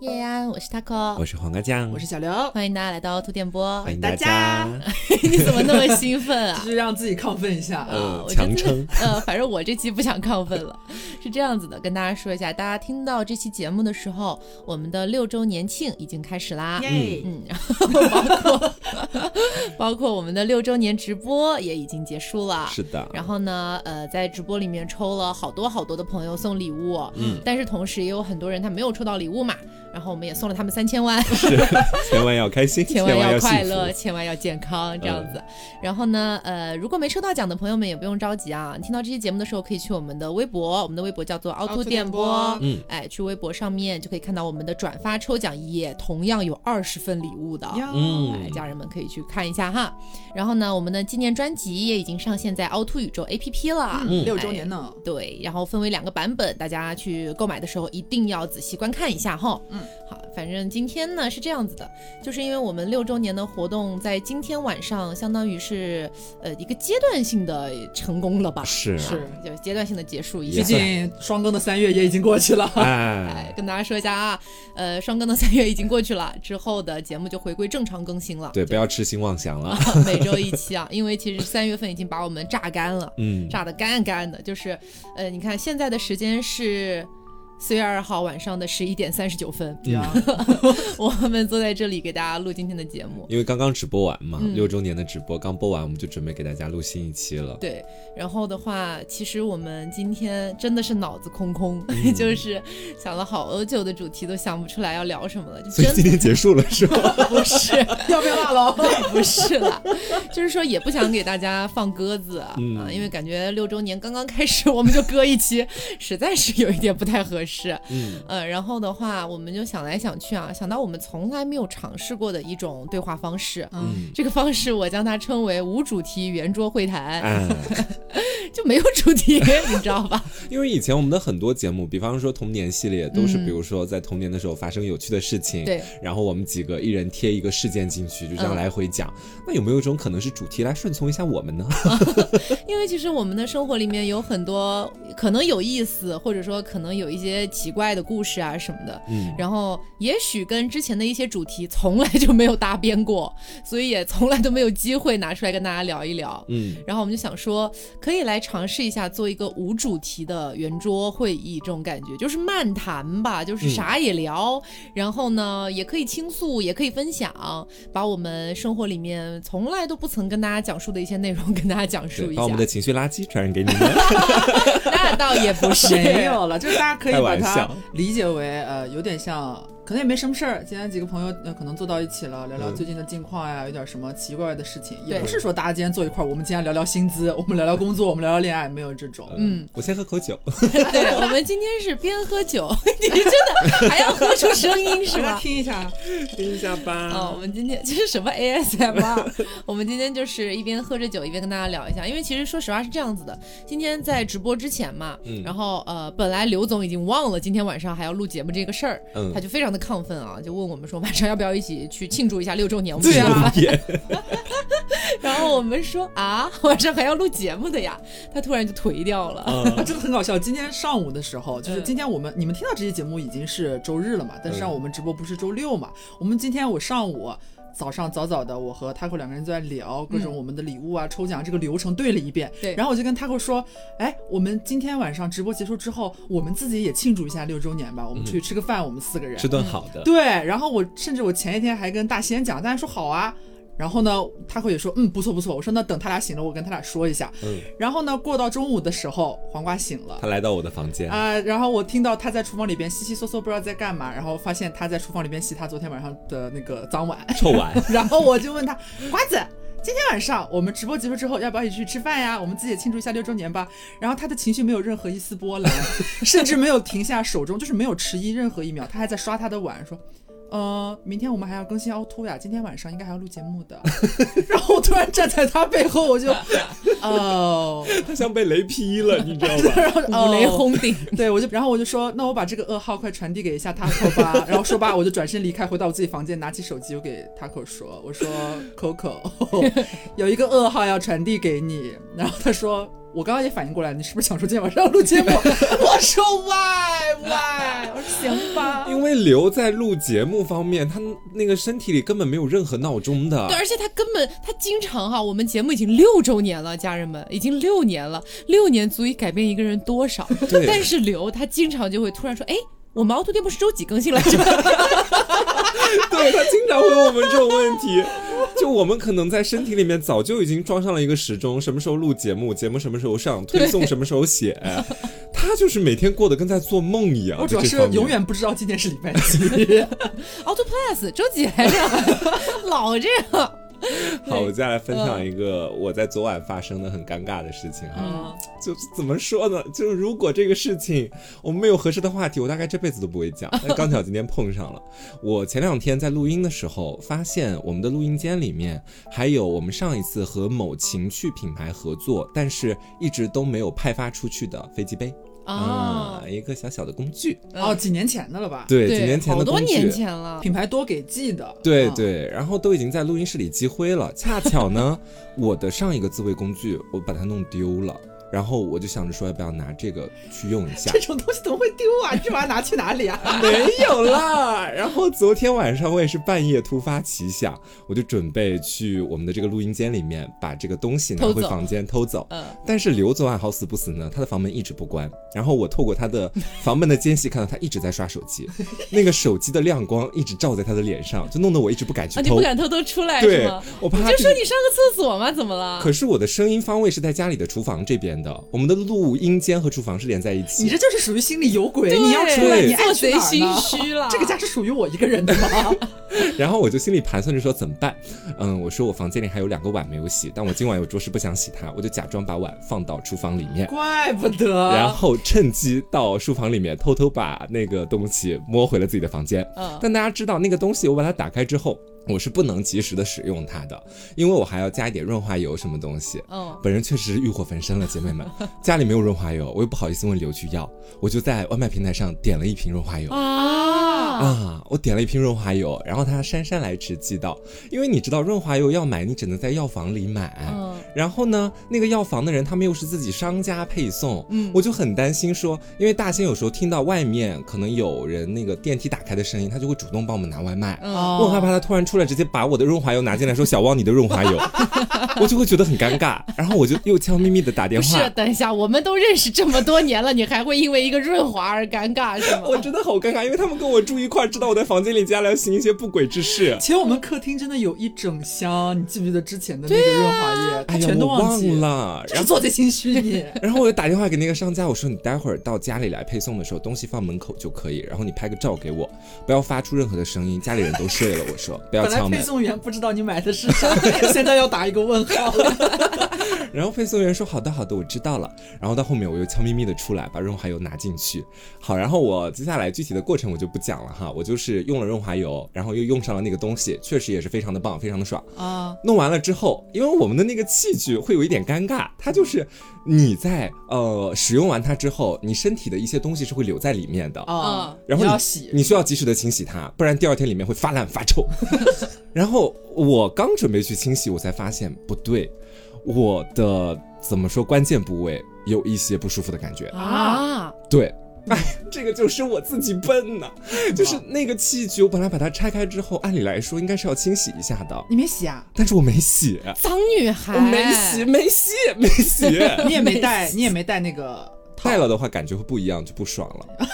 叶安，我是 taco，我是黄瓜酱，我是小刘，欢迎大家来到兔电波，欢迎大家。你怎么那么兴奋啊？就是让自己亢奋一下，呃，强撑。呃，反正我这期不想亢奋了。是这样子的，跟大家说一下，大家听到这期节目的时候，我们的六周年庆已经开始啦。耶，嗯，然后包括 包括我们的六周年直播也已经结束了。是的。然后呢，呃，在直播里面抽了好多好多的朋友送礼物，嗯，但是同时也有很多人他没有抽到礼物嘛。然后我们也送了他们三千万，是，千万要开心，千万要快乐，千万要健康，这样子。然后呢，呃，如果没抽到奖的朋友们也不用着急啊，听到这期节目的时候可以去我们的微博，我们的微博叫做凹凸电波，嗯，哎，去微博上面就可以看到我们的转发抽奖，也同样有二十份礼物的，嗯，哎，家人们可以去看一下哈。然后呢，我们的纪念专辑也已经上线在凹凸宇宙 APP 了，嗯，六周年呢，对，然后分为两个版本，大家去购买的时候一定要仔细观看一下哈，嗯。好，反正今天呢是这样子的，就是因为我们六周年的活动在今天晚上，相当于是呃一个阶段性的成功了吧？是是，就阶段性的结束。毕竟双更的三月也已经过去了。哎，跟大家说一下啊，呃，双更的三月已经过去了，之后的节目就回归正常更新了。对，不要痴心妄想了，每周一期啊，因为其实三月份已经把我们榨干了，嗯，榨的干干的，就是呃，你看现在的时间是。四月二号晚上的十一点三十九分，我们坐在这里给大家录今天的节目。因为刚刚直播完嘛，六周年的直播刚播完，我们就准备给大家录新一期了。对，然后的话，其实我们今天真的是脑子空空，就是想了好久的主题都想不出来要聊什么了。所以今天结束了是吗？不是，要不要大楼？不是了，就是说也不想给大家放鸽子啊，因为感觉六周年刚刚开始我们就搁一期，实在是有一点不太合适。是，嗯，呃，然后的话，我们就想来想去啊，想到我们从来没有尝试过的一种对话方式，嗯，这个方式我将它称为无主题圆桌会谈，嗯。就没有主题，你知道吧？因为以前我们的很多节目，比方说童年系列，都是比如说在童年的时候发生有趣的事情，对，然后我们几个一人贴一个事件进去，就这样来回讲。那有没有一种可能是主题来顺从一下我们呢？因为其实我们的生活里面有很多可能有意思，或者说可能有一些。奇怪的故事啊什么的，嗯，然后也许跟之前的一些主题从来就没有搭边过，所以也从来都没有机会拿出来跟大家聊一聊，嗯，然后我们就想说，可以来尝试一下做一个无主题的圆桌会议，这种感觉就是漫谈吧，就是啥也聊，然后呢也可以倾诉，也可以分享，把我们生活里面从来都不曾跟大家讲述的一些内容跟大家讲述一下，把我们的情绪垃圾传染给你们，那倒也不是没有了，就是大家可以。把它理解为呃，有点像。可能也没什么事儿，今天几个朋友呃可能坐到一起了，聊聊最近的近况呀，有点什么奇怪的事情，也不是说大家今天坐一块儿，我们今天聊聊薪资，我们聊聊工作，我们聊聊恋爱，没有这种。嗯，我先喝口酒。对，我们今天是边喝酒，你真的还要喝出声音是吧？听一下，听一下吧。哦，我们今天这是什么 ASMR？我们今天就是一边喝着酒，一边跟大家聊一下，因为其实说实话是这样子的，今天在直播之前嘛，然后呃，本来刘总已经忘了今天晚上还要录节目这个事儿，他就非常的亢奋啊，就问我们说晚上要不要一起去庆祝一下六周年？对啊，然后我们说啊，晚上还要录节目的呀，他突然就颓掉了，真的很搞笑。今天上午的时候，就是今天我们你们听到这期节目已经是周日了嘛，但是让我们直播不是周六嘛？我们今天我上午。早上早早的，我和 Taco 两个人在聊各种我们的礼物啊、抽奖这个流程对了一遍。对，然后我就跟 Taco 说：“哎，我们今天晚上直播结束之后，我们自己也庆祝一下六周年吧，我们出去吃个饭，我们四个人吃顿好的。”对，然后我甚至我前一天还跟大仙讲，大家说好啊。然后呢，他会也说，嗯，不错不错。我说那等他俩醒了，我跟他俩说一下。嗯。然后呢，过到中午的时候，黄瓜醒了，他来到我的房间啊。然后我听到他在厨房里边悉悉嗦嗦，不知道在干嘛。然后发现他在厨房里边洗他昨天晚上的那个脏碗、臭碗。然后我就问他，瓜子，今天晚上我们直播结束之后，要不要一起去吃饭呀？我们自己也庆祝一下六周年吧。然后他的情绪没有任何一丝波澜，甚至没有停下手中，就是没有迟疑任何一秒，他还在刷他的碗，说。呃，明天我们还要更新凹凸呀，今天晚上应该还要录节目的。然后我突然站在他背后，我就，哦，他像被雷劈了，你知道吧？五雷轰顶。对，我就，然后我就说，那我把这个噩耗快传递给一下 Taco 吧。然后说罢，我就转身离开，回到我自己房间，拿起手机，我给 Taco 说，我说 Coco，有一个噩耗要传递给你。然后他说。我刚刚也反应过来，你是不是想说今天晚上要录节目？我说 why why 行吧？因为刘在录节目方面，他那个身体里根本没有任何闹钟的。对，而且他根本他经常哈，我们节目已经六周年了，家人们已经六年了，六年足以改变一个人多少？对但是刘他经常就会突然说，哎。我们凹凸电波是周几更新来着？对他经常会问我们这种问题，就我们可能在身体里面早就已经装上了一个时钟，什么时候录节目，节目什么时候上，推送什么时候写。他就是每天过得跟在做梦一样。我主要是永远不知道今天是礼拜几。凹凸 plus 周几来着？老这样。好，我再来分享嗯一个我在昨晚发生的很尴尬的事情哈，嗯就是怎么说呢？就是如果这个事情我们没有合适的话题，我大概这辈子都不会讲。但刚巧今天碰上了，我前两天在录音的时候，发现我们的录音间里面还有我们上一次和某情趣品牌合作，但是一直都没有派发出去的飞机杯啊啊，一个小小的工具。哦，几年前的了吧？对，几年前好多的工具。年前了。品牌多给寄的。嗯，对对，然后都已经在录音室里积灰了。恰巧呢，我的上一个自慰工具我把它弄丢了，然后我就想着说要不要拿这个去用一下这。种东西怎么会丢啊？你这把它拿去哪里啊？没有啦。然后昨天晚上我也是半夜突发奇想，我就准备去我们的这个录音间里面把这个东西拿回房间偷走。嗯，但是刘昨晚好死不死呢，他的房门一直不关。然后我透过他的房门的间隙看到他一直在刷手机，那个手机的亮光一直照在他的脸上，就弄得我一直不敢去啊，你。不敢偷偷出来是对吗？，我怕你就说你上个厕所吗，怎么了？可是我的声音方位是在家里的厨房这边的，我们的录音间和厨房是连在一起。你这就是属于心里有鬼，你要出来，你爱做贼心虚了。这个家是属于我一个人的吗？然后我就心里盘算着说怎么办？嗯，我说我房间里还有两个碗没有洗，但我今晚有着实不想洗它，我就假装把碗放到厨房里面，怪不得。然后趁机到书房里面偷偷把那个东西摸回了自己的房间。嗯但大家知道那个东西我把它打开之后。我是不能及时的使用它的，因为我还要加一点润滑油什么东西。嗯，本人确实是欲火焚身了，姐妹们，家里没有润滑油，我又不好意思问刘去要，我就在外卖平台上点了一瓶润滑油。啊，啊，我点了一瓶润滑油，然后他姗姗来迟寄到，因为你知道润滑油要买，你只能在药房里买。嗯然后呢，那个药房的人他们又是自己商家配送，嗯我就很担心说，因为大仙有时候听到外面可能有人那个电梯打开的声音，他就会主动帮我们拿外卖。嗯，我很害怕他突然出来，直接把我的润滑油拿进来，说小汪你的润滑油，我就会觉得很尴尬。然后我就又悄咪咪的打电不是，，等一下，我们都认识这么多年了，你还会因为一个润滑而尴尬是吗？我真的好尴尬，因为他们跟我住一块，知道我在房间里接下来要行一些不轨之事。其实我们客厅真的有一整箱，你记不记得之前的那个润滑液？他哎呀，全都我忘记。了。做贼心虚你。然后我就打电话给那个商家，我说你待会儿到家里来配送的时候，东西放门口就可以，然后你拍个照给我，不要发出任何的声音，家里人都睡了。我说不要本来敲门。配送员不知道你买的是啥，现在要打一个问号。然后配送员说好的好的，我知道了。然后到后面我又悄咪咪的出来，把润滑油拿进去。好，然后我接下来具体的过程我就不讲了哈，我就是用了润滑油，然后又用上了那个东西，确实也是非常的棒，非常的爽。啊，弄完了之后，因为我们的那个器具会有一点尴尬，它就是你在呃使用完它之后，你身体的一些东西是会留在里面的，啊，然后你你要洗，你需要及时的清洗它，不然第二天里面会发烂发臭。然后我刚准备去清洗，我才发现不对，我的怎么说关键部位有一些不舒服的感觉。啊，对，哎，这个就是我自己笨呐、就是那个器具，我本来把它拆开之后，按理来说应该是要清洗一下的，你没洗啊？但是我没洗。脏女孩，我没洗，没洗，没洗。你也没带，你也没带那个套戴了的话，感觉会不一样，就不爽了。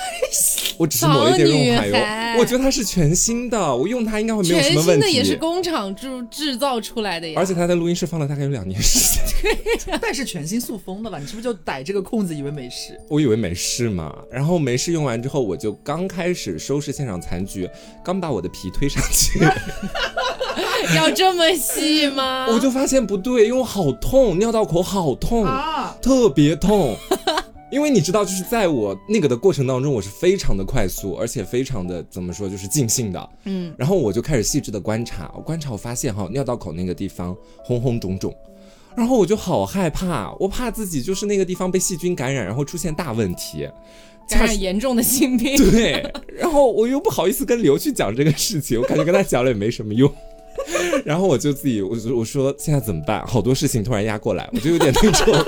我只是抹了一点润滑油，我觉得它是全新的，我用它应该会没有什全么问题。全新的也是工厂制制造出来的呀，而且它在录音室放了大概有两年时间，但是全新塑封的了，你是不是就逮这个空子以为没事？我以为没事嘛。然后没事用完之后，我就刚开始收拾现场残局，刚把我的皮推上去，要这么细吗？我就发现不对，因为我好痛，尿道口好痛，啊，特别痛。因为你知道，就是在我那个的过程当中，我是非常的快速，而且非常的怎么说，就是尽兴的。嗯，然后我就开始细致的观察，我观察我发现哈，尿道口那个地方红红肿肿，然后我就好害怕，我怕自己就是那个地方被细菌感染，然后出现大问题。感染严重的性病，对，然后我又不好意思跟刘去讲这个事情，我感觉跟他讲了也没什么用。然后我就自己，我就我说现在怎么办？好多事情突然压过来，我就有点那种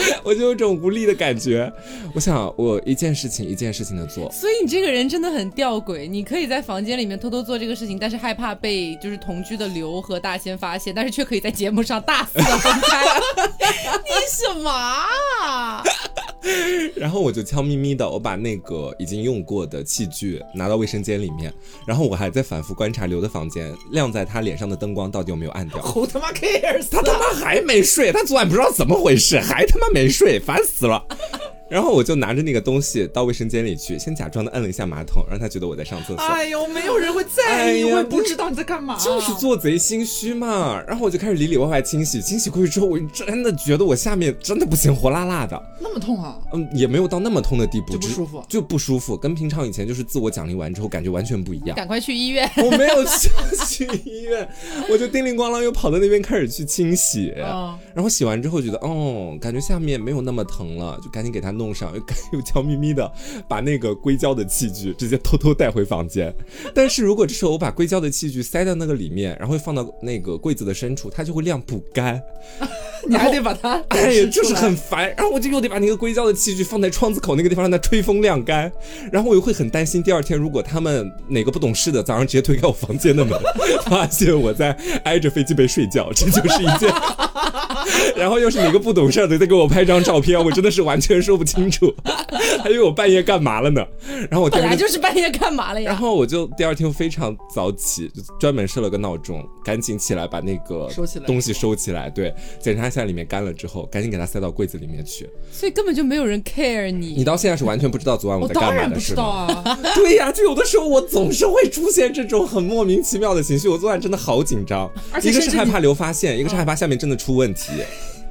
我就有种无力的感觉。我想，我一件事情一件事情的做。所以你这个人真的很吊诡，你可以在房间里面偷偷做这个事情，但是害怕被就是同居的刘和大仙发现，但是却可以在节目上大肆的公开。你什么？然后我就悄咪咪的，我把那个已经用过的器具拿到卫生间里面，然后我还在反复观察刘的房间，亮在他脸上的灯光到底有没有暗掉。胡他妈 cares，他他妈还没睡，他昨晚不知道怎么回事，还他妈没睡，烦死了。然后我就拿着那个东西到卫生间里去，先假装的摁了一下马桶，让他觉得我在上厕所。哎呦，没有人会在意，我也不知道你在干嘛，就是做贼心虚嘛。然后我就开始里里外外清洗，清洗过去之后，我真的觉得我下面真的不行，火辣辣的。那么痛啊？嗯，也没有到那么痛的地步，就不舒服，就不舒服，跟平常以前就是自我奖励完之后感觉完全不一样。赶快去医院！我没有去去医院，我就叮铃咣啷又跑到那边开始去清洗。然后洗完之后觉得，哦，感觉下面没有那么疼了，就赶紧给它弄上，又又。悄咪咪的把那个硅胶的器具直接偷偷带回房间，但是如果这时候我把硅胶的器具塞到那个里面，然后放到那个柜子的深处，它就会晾不干，你还得把它，哎呀，就是很烦。然后我就又得把那个硅胶的器具放在窗子口那个地方让它吹风晾干，然后我又会很担心第二天如果他们哪个不懂事的早上直接推开我房间的门，发现我在挨着飞机杯睡觉，这就是一件，然后又是哪个不懂事的在给我拍张照片，我真的是完全说不清楚。还以为我半夜干嘛了呢？然后我本来就是半夜干嘛了呀？然后我就第二天非常早起，就专门设了个闹钟，赶紧起来把那个收起来东西收起来。对，检查一下里面干了之后，赶紧给它塞到柜子里面去。所以根本就没有人 care 你。你到现在是完全不知道昨晚我在干嘛的，是吗？对呀，就有的时候我总是会出现这种很莫名其妙的情绪。我昨晚真的好紧张，一个是害怕刘发现，一个是害怕下面真的出问题。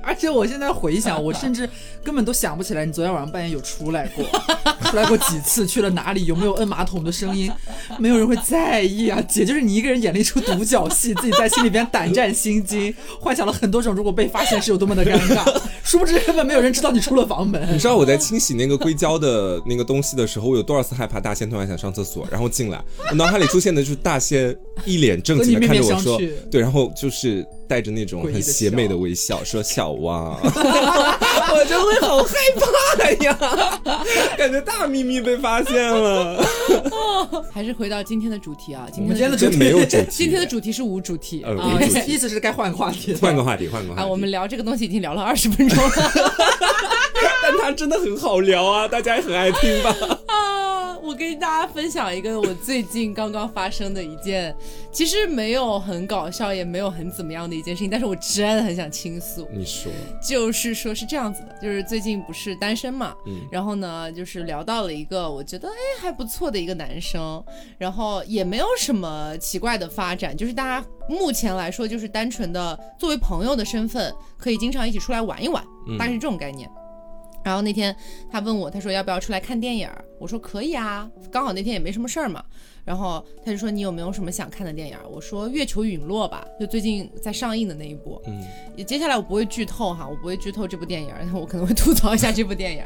而且我现在回想，我甚至根本都想不起来你昨天晚上半夜有出来过，出来过几次，去了哪里，有没有摁马桶的声音，没有人会在意啊。姐就是你一个人演了一出独角戏，自己在心里边胆战心惊，幻想了很多种如果被发现是有多么的尴尬，殊不知根本没有人知道你出了房门。你知道我在清洗那个硅胶的那个东西的时候，我有多少次害怕大仙突然想上厕所，然后进来，我脑海里出现的就是大仙一脸正经的看着我说，对，然后就是。带着那种很邪魅的微笑，说：“小汪，我就会好害怕呀，感觉大秘密被发现了。”还是回到今天的主题啊，今天的主题。没有主题，今天的主题是无主题，意思是该换个话题，换个话题，换个话题。我们聊这个东西已经聊了二十分钟了，但 它真的很好聊啊，大家也很爱听吧。我跟大家分享一个我最近刚刚发生的一件，其实没有很搞笑，也没有很怎么样的一件事情，但是我真的很想倾诉。你说，就是说是这样子的，就是最近不是单身嘛，嗯，然后呢，就是聊到了一个我觉得哎还不错的一个男生，然后也没有什么奇怪的发展，就是大家目前来说就是单纯的作为朋友的身份，可以经常一起出来玩一玩，大概是这种概念。然后那天他问我，他说要不要出来看电影？我说可以啊，刚好那天也没什么事儿嘛。然后他就说你有没有什么想看的电影？我说月球陨落吧，就最近在上映的那一部。嗯，接下来我不会剧透哈，我不会剧透这部电影，我可能会吐槽一下这部电影。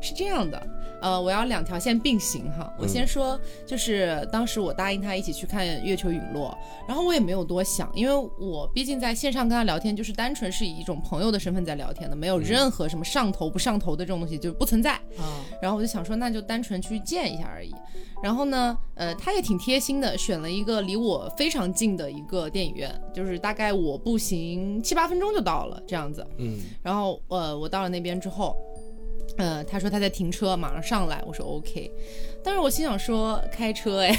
是这样的，呃，我要两条线并行哈。我先说，就是当时我答应他一起去看月球陨落，然后我也没有多想，因为我毕竟在线上跟他聊天，就是单纯是以一种朋友的身份在聊天的，没有任何什么上头不上头的这种东西就不存在。啊，然后我就想说，那就单纯去见一下而已。然后呢，呃，他也挺贴心的，选了一个离我非常近的一个电影院，就是大概我步行七八分钟就到了这样子。嗯，然后呃，我到了那边之后，呃，他说他在停车，马上上来，我说 OK。但是我心想说开车哎，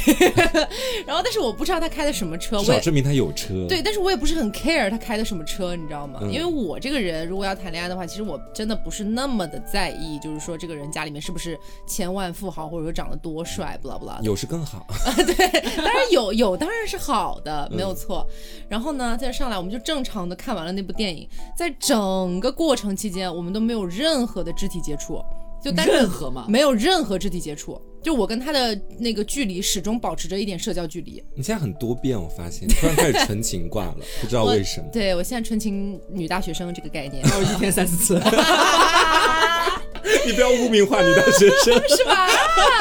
然后但是我不知道他开的什么车，至少证明他有车。对，但是我也不是很 care 他开的什么车，你知道吗？因为我这个人如果要谈恋爱的话，其实我真的不是那么的在意，就是说这个人家里面是不是千万富豪，或者说长得多帅，不啦不啦。有是更好。对，当然有有当然是好的，没有错。然后呢，再上来我们就正常的看完了那部电影，在整个过程期间，我们都没有任何的肢体接触。就任何嘛？没有任何肢体接触，就我跟他的那个距离始终保持着一点社交距离。你现在很多变，我发现突然开始纯情挂了，不知道为什么。对我现在纯情女大学生这个概念，还有一天三四次。你不要污名化你的学生，是吧？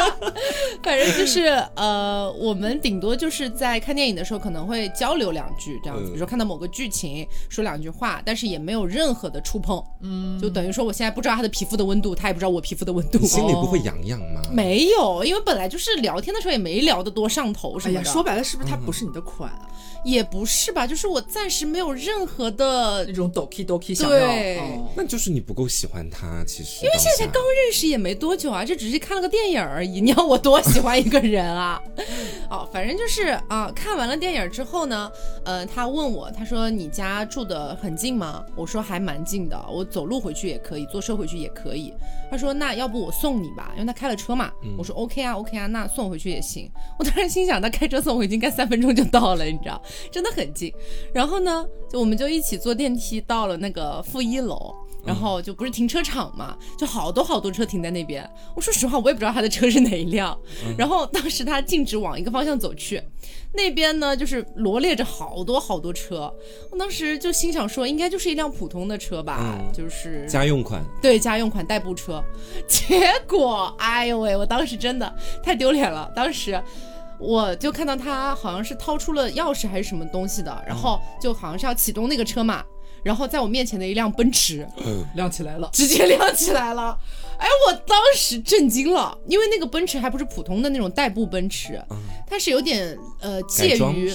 反正就是呃，我们顶多就是在看电影的时候可能会交流两句这样子，比如说看到某个剧情说两句话，但是也没有任何的触碰，嗯，就等于说我现在不知道他的皮肤的温度，他也不知道我皮肤的温度，你心里不会痒痒吗？没有，因为本来就是聊天的时候也没聊得多上头什么的。说白了，是不是他不是你的款啊？也不是吧，就是我暂时没有任何的那种 doki doki 想要，那就是你不够喜欢他。其实因为现在才刚认识也没多久啊，这只是看了个电影而已。你要我多喜欢一个人啊？哦，反正就是啊，看完了电影之后呢，呃，他问我，他说你家住的很近吗？我说还蛮近的，我走路回去也可以，坐车回去也可以。他说那要不我送你吧，因为他开了车嘛。我说 OK 啊 OK 啊，那送回去也行。我当时心想，他开车送我应该三分钟就到了，你知道。真的很近，然后呢，就我们就一起坐电梯到了那个负一楼，然后就不是停车场嘛，就好多好多车停在那边。我说实话，我也不知道他的车是哪一辆。然后当时他径直往一个方向走去，那边呢就是罗列着好多好多车。我当时就心想说，应该就是一辆普通的车吧，就是家用款，对，家用款代步车。结果，哎呦喂，我当时真的太丢脸了，当时。我就看到他好像是掏出了钥匙还是什么东西的，然后就好像是要启动那个车嘛，然后在我面前的一辆奔驰亮起来了，直接亮起来了，哎，我当时震惊了，因为那个奔驰还不是普通的那种代步奔驰，它是有点呃介于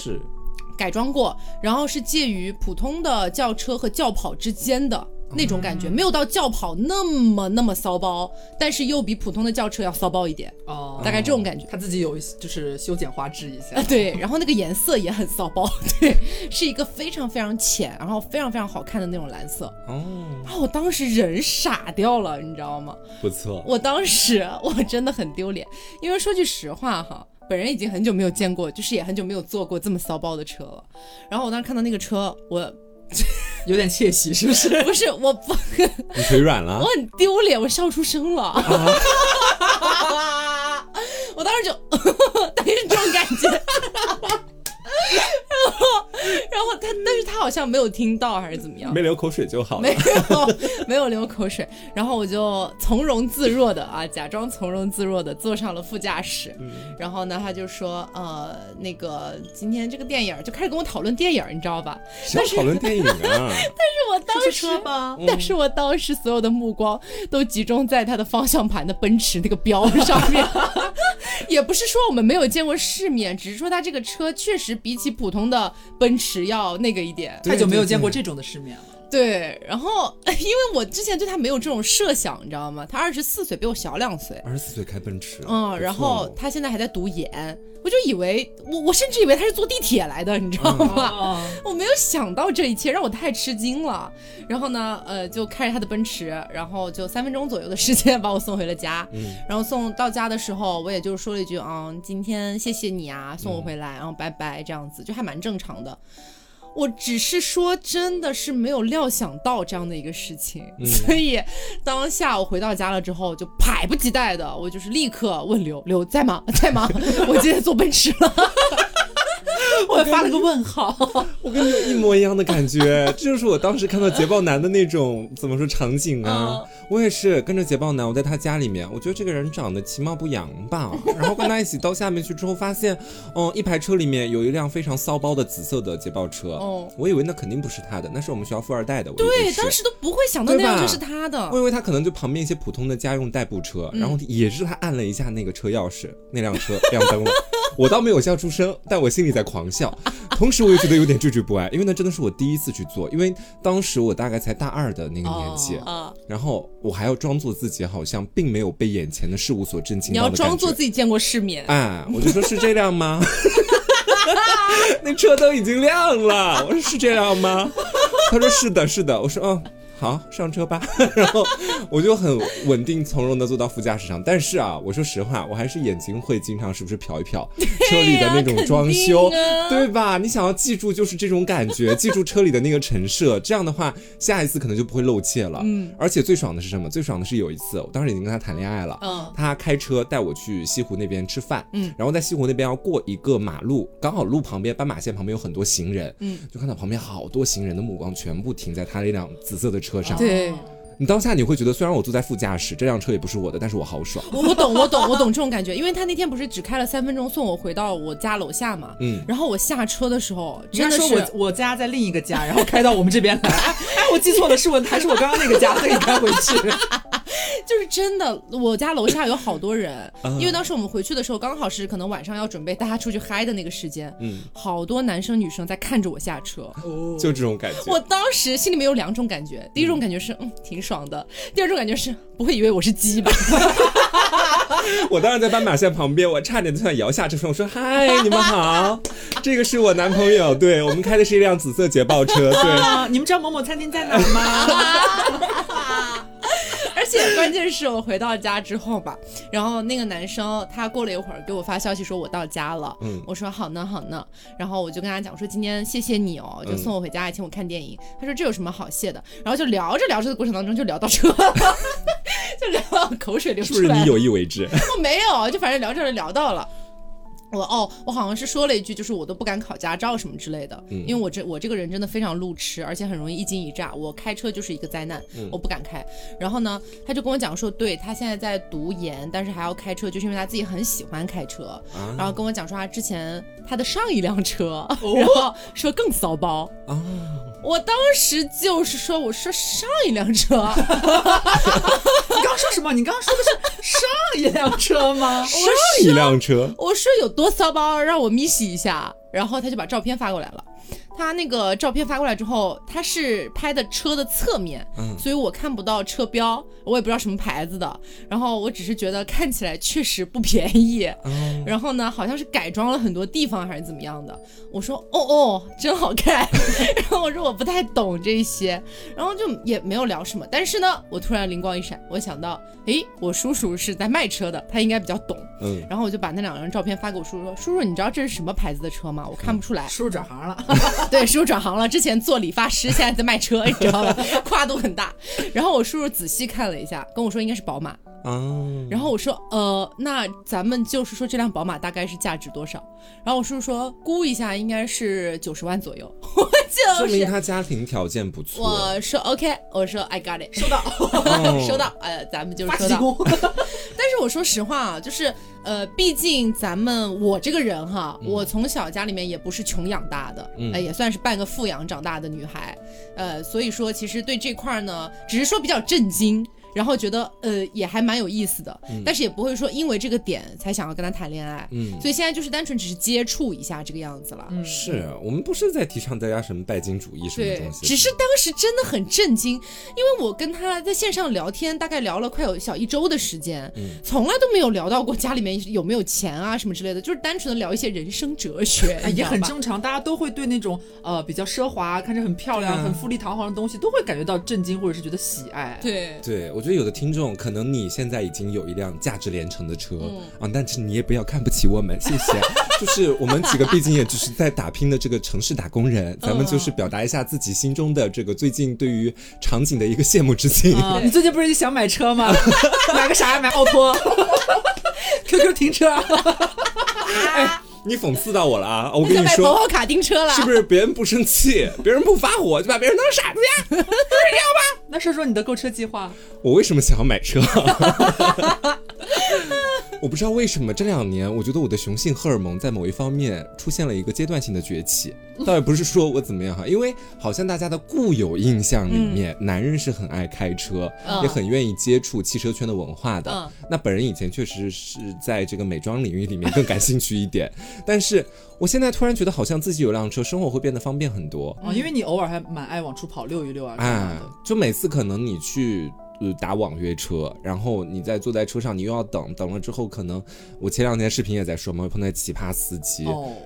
改装过，然后是介于普通的轿车和轿跑之间的。那种感觉没有到轿跑那么那么骚包，但是又比普通的轿车要骚包一点哦，大概这种感觉。他自己有就是修剪花枝一下，对，然后那个颜色也很骚包，对，是一个非常非常浅，然后非常非常好看的那种蓝色哦。啊，我当时人傻掉了，你知道吗？不错，我当时 我真的很丢脸，因为说句实话哈，本人已经很久没有见过，就是也很久没有坐过这么骚包的车了。然后我当时看到那个车，我。有点窃喜，是不是？不是，我不，你腿软了，我很丢脸，我笑出声了，我当时就，大概是这种感觉。然后，然后他，但是他好像没有听到，还是怎么样？没流口水就好了。没有，没有流口水。然后我就从容自若的啊，假装从容自若的坐上了副驾驶。然后呢，他就说，呃，那个今天这个电影就开始跟我讨论电影，你知道吧？要讨论电影啊！但是我当时，但是我当时所有的目光都集中在他的方向盘的奔驰那个标上面。也不是说我们没有见过世面，只是说他这个车确实比起普通的奔驰要那个一点，太久没有见过这种的世面了。对，然后因为我之前对他没有这种设想，你知道吗？他二十四岁，比我小两岁。二十四岁开奔驰，嗯，然后他现在还在读研，我就以为我我甚至以为他是坐地铁来的，你知道吗？我没有想到这一切，让我太吃惊了。然后呢，呃，就开着他的奔驰，然后就三分钟左右的时间 把我送回了家。嗯，然后送到家的时候，我也就说了一句，嗯，今天谢谢你啊，送我回来，然后拜拜，这样子就还蛮正常的。我只是说，真的是没有料想到这样的一个事情，所以当下我回到家了之后，就迫不及待的，我就是立刻问刘刘在吗？在吗？我今天坐奔驰了。我发了个问号，我跟你有一模一样的感觉，这就是我当时看到捷豹男的那种怎么说场景啊？我也是跟着捷豹男，我在他家里面，我觉得这个人长得其貌不扬吧，然后跟他一起到下面去之后，发现，嗯，一排车里面有一辆非常骚包的紫色的捷豹车，哦，我以为那肯定不是他的，那是我们学校富二代的，对，当时都不会想到那辆车是他的，我以为他可能就旁边一些普通的家用代步车，然后也是他按了一下那个车钥匙，那辆车亮灯了。我倒没有笑出声，但我心里在狂笑，同时我也觉得有点惴惴不安，因为那真的是我第一次去做，因为当时我大概才大二的那个年纪，然后我还要装作自己好像并没有被眼前的事物所震惊。你要装作自己见过世面，哎，我就说是这辆吗？那车灯已经亮了，我说是这辆吗？他说是的，是的，我说嗯。好，上车吧。然后我就很稳定从容的坐到副驾驶上。但是啊，我说实话，我还是眼睛会经常是不是瞟一瞟 车里的那种装修，对吧？你想要记住就是这种感觉，记住车里的那个陈设，这样的话下一次可能就不会露怯了。嗯。而且最爽的是什么？最爽的是有一次，我当时已经跟他谈恋爱了。嗯。他开车带我去西湖那边吃饭。嗯。然后在西湖那边要过一个马路，刚好路旁边斑马线旁边有很多行人。嗯。就看到旁边好多行人的目光全部停在他那辆紫色的车。车上，对，你当下你会觉得，虽然我坐在副驾驶，这辆车也不是我的，但是我好爽。我我懂，我懂，我懂这种感觉，因为他那天不是只开了三分钟送我回到我家楼下嘛，嗯，然后我下车的时候，真的是我我家在另一个家，然后开到我们这边来，哎，我记错了，是我还是我刚刚那个家，所 以开回去。就是真的，我家楼下有好多人，因为当时我们回去的时候，刚好是可能晚上要准备大家出去嗨的那个时间，嗯，好多男生女生在看着我下车，哦就这种感觉。我当时心里面有两种感觉，第一种感觉是嗯挺爽的，第二种感觉是不会以为我是鸡吧？我当时在斑马线旁边，我差点就想摇下车窗，我说嗨，你们好，这个是我男朋友，对我们开的是一辆紫色捷豹车，对，你们知道某某餐厅在哪吗？关键是我回到家之后吧，然后那个男生他过了一会儿给我发消息说我到家了，嗯，我说好呢好呢，然后我就跟他讲说今天谢谢你哦，就送我回家还请我看电影，他说这有什么好谢的，然后就聊着聊着的过程当中就聊到车，就聊到口水流出来，是不是你有意为之？我没有，就反正聊着聊到了。我哦，我好像是说了一句，就是我都不敢考驾照什么之类的，因为我这我这个人真的非常路痴，而且很容易一惊一乍，我开车就是一个灾难，我不敢开。然后呢，他就跟我讲说，对他现在在读研，但是还要开车，就是因为他自己很喜欢开车。然后跟我讲说他之前他的上一辆车，然后说更骚包。我当时就是说，我说上一辆车，你刚说什么？你刚刚说的是上一辆车吗？上一辆车，我说有多骚包，让我咪洗一下，然后他就把照片发过来了。他那个照片发过来之后，他是拍的车的侧面，所以我看不到车标，我也不知道什么牌子的。然后我只是觉得看起来确实不便宜。然后呢，好像是改装了很多地方还是怎么样的。我说哦哦，真好看。然后我说我不太懂这些，然后就也没有聊什么。但是呢，我突然灵光一闪，我想到，诶，我叔叔是在卖车的，他应该比较懂。嗯。然后我就把那两张照片发给我叔叔说：“叔叔，你知道这是什么牌子的车吗？我看不出来。”叔叔转行了。对，叔叔转行了，之前做理发师，现在在卖车，你知道吧？跨度很大。然后我叔叔仔细看了一下，跟我说应该是宝马。哦。然后我说，呃，那咱们就是说这辆宝马大概是价值多少？然后我叔叔说，估一下应该是九十万左右。我就说明他家庭条件不错。我说 OK，我说 I got it，收到，收到。呃，咱们就收到。但是我说实话啊，就是呃，毕竟咱们我这个人哈，我从小家里面也不是穷养大的，呃，也算是半个富养长大的女孩，呃，所以说其实对这块呢，只是说比较震惊。然后觉得呃也还蛮有意思的，但是也不会说因为这个点才想要跟他谈恋爱，嗯，所以现在就是单纯只是接触一下这个样子了。是我们不是在提倡大家什么拜金主义什么东西，只是当时真的很震惊，因为我跟他在线上聊天，大概聊了快有小一周的时间，嗯，从来都没有聊到过家里面有没有钱啊什么之类的，就是单纯的聊一些人生哲学，也很正常，大家都会对那种呃比较奢华、看着很漂亮、很富丽堂皇的东西都会感觉到震惊或者是觉得喜爱。对对，我。我觉得有的听众可能你现在已经有一辆价值连城的车啊，但是你也不要看不起我们，谢谢。就是我们几个毕竟也只是在打拼的这个城市打工人，咱们就是表达一下自己心中的这个最近对于场景的一个羡慕之情。你最近不是想买车吗？买个啥呀？买奥拓？QQ 停车？哎，你讽刺到我了啊！我跟你说，跑跑卡丁车了，是不是？别人不生气，别人不发火，就把别人当傻子呀？是这样吧？那说说你的购车计划。我为什么想要买车？我不知道为什么这两年，我觉得我的雄性荷尔蒙在某一方面出现了一个阶段性的崛起。倒也不是说我怎么样哈，因为好像大家的固有印象里面，男人是很爱开车，也很愿意接触汽车圈的文化的。那本人以前确实是在这个美妆领域里面更感兴趣一点，但是我现在突然觉得好像自己有辆车，生活会变得方便很多啊。因为你偶尔还蛮爱往出跑溜一溜啊。啊，就每次可能你去。呃，打网约车，然后你再坐在车上，你又要等等了之后，可能我前两天视频也在说嘛，会碰到奇葩司机，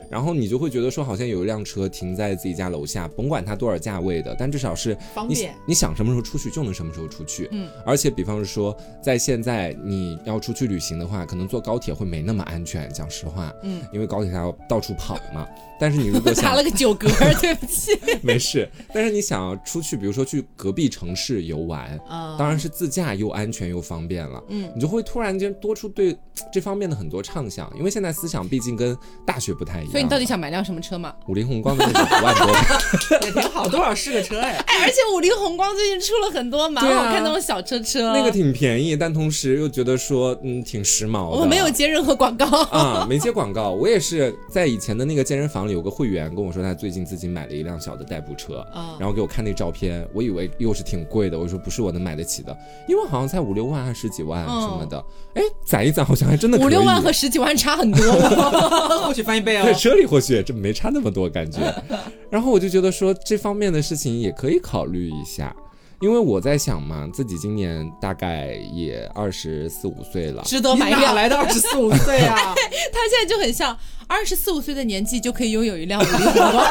然后你就会觉得说，好像有一辆车停在自己家楼下，甭管它多少价位的，但至少是方便，你想什么时候出去就能什么时候出去。嗯，而且比方说，在现在你要出去旅行的话，可能坐高铁会没那么安全，讲实话，嗯，因为高铁它要到处跑嘛。但是你如果 打了个酒嗝，对不起，没事。但是你想要出去，比如说去隔壁城市游玩，当然是。自驾又安全又方便了，嗯，你就会突然间多出对这方面的很多畅想，因为现在思想毕竟跟大学不太一样。所以你到底想买辆什么车嘛？五菱宏光的那种五万多的，也挺好，多少是个车哎。哎，而且五菱宏光最近出了很多蛮好看那种小车车，那个挺便宜，但同时又觉得说，嗯，挺时髦的。我没有接任何广告。啊，没接广告。我也是在以前的那个健身房里有个会员跟我说，他最近自己买了一辆小的代步车，啊然后给我看那照片，我以为又是挺贵的，我说不是我能买得起的，因为好像才五六万还是十几万嗯什么的。哎、攒一攒好像还真的五六万和十几万差很多哦。或许翻一倍对哦。车里或许这没差那么多感觉。然后我就觉得说这方面的事情也可以考虑一下。因为我在想嘛，自己今年大概也二十四五岁了，值得买一辆。来的二十四五岁啊？他现在就很像二十四五岁的年纪就可以拥有一辆五菱宏光。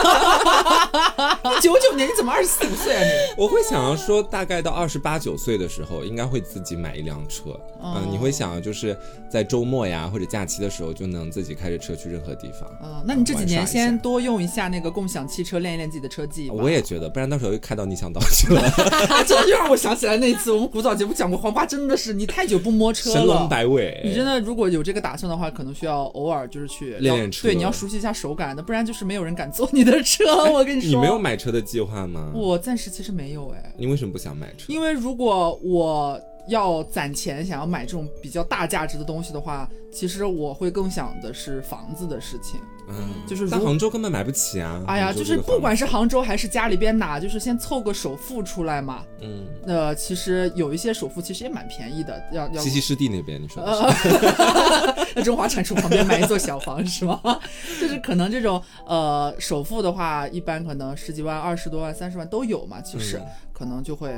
九九年你怎么二十四五岁啊你？我会想要说，大概到二十八九岁的时候，应该会自己买一辆车。哦嗯，你会想就是在周末呀或者假期的时候，就能自己开着车去任何地方。啊，那你这几年先多用一下那个共享汽车，练一练自己的车技。我也觉得，不然到时候又开到逆向道去了，啊，真的又让我想起来那次我们古早节目讲过，黄瓜真的是你太久不摸车了，神龙摆尾。你真的如果有这个打算的话，可能需要偶尔就是去练练车对，你要熟悉一下手感的，不然就是没有人敢坐你的车。我跟你说，你没有买车的计划吗？我暂时其实没有哎，你为什么不想买车？因为如果我要攒钱想要买这种比较大价值的东西的话，其实我会更想的是房子的事情。嗯，就是在杭州根本买不起啊。哎呀，就是不管是杭州还是家里边哪，就是先凑个首付出来嘛。嗯，呃，其实有一些首付其实也蛮便宜的，要要西溪湿地那边，你说的是？呃，在中华产出旁边买一座小房是吗？就是可能这种呃首付的话，一般可能十几万、二十多万、三十万都有嘛，其实、嗯可能就会。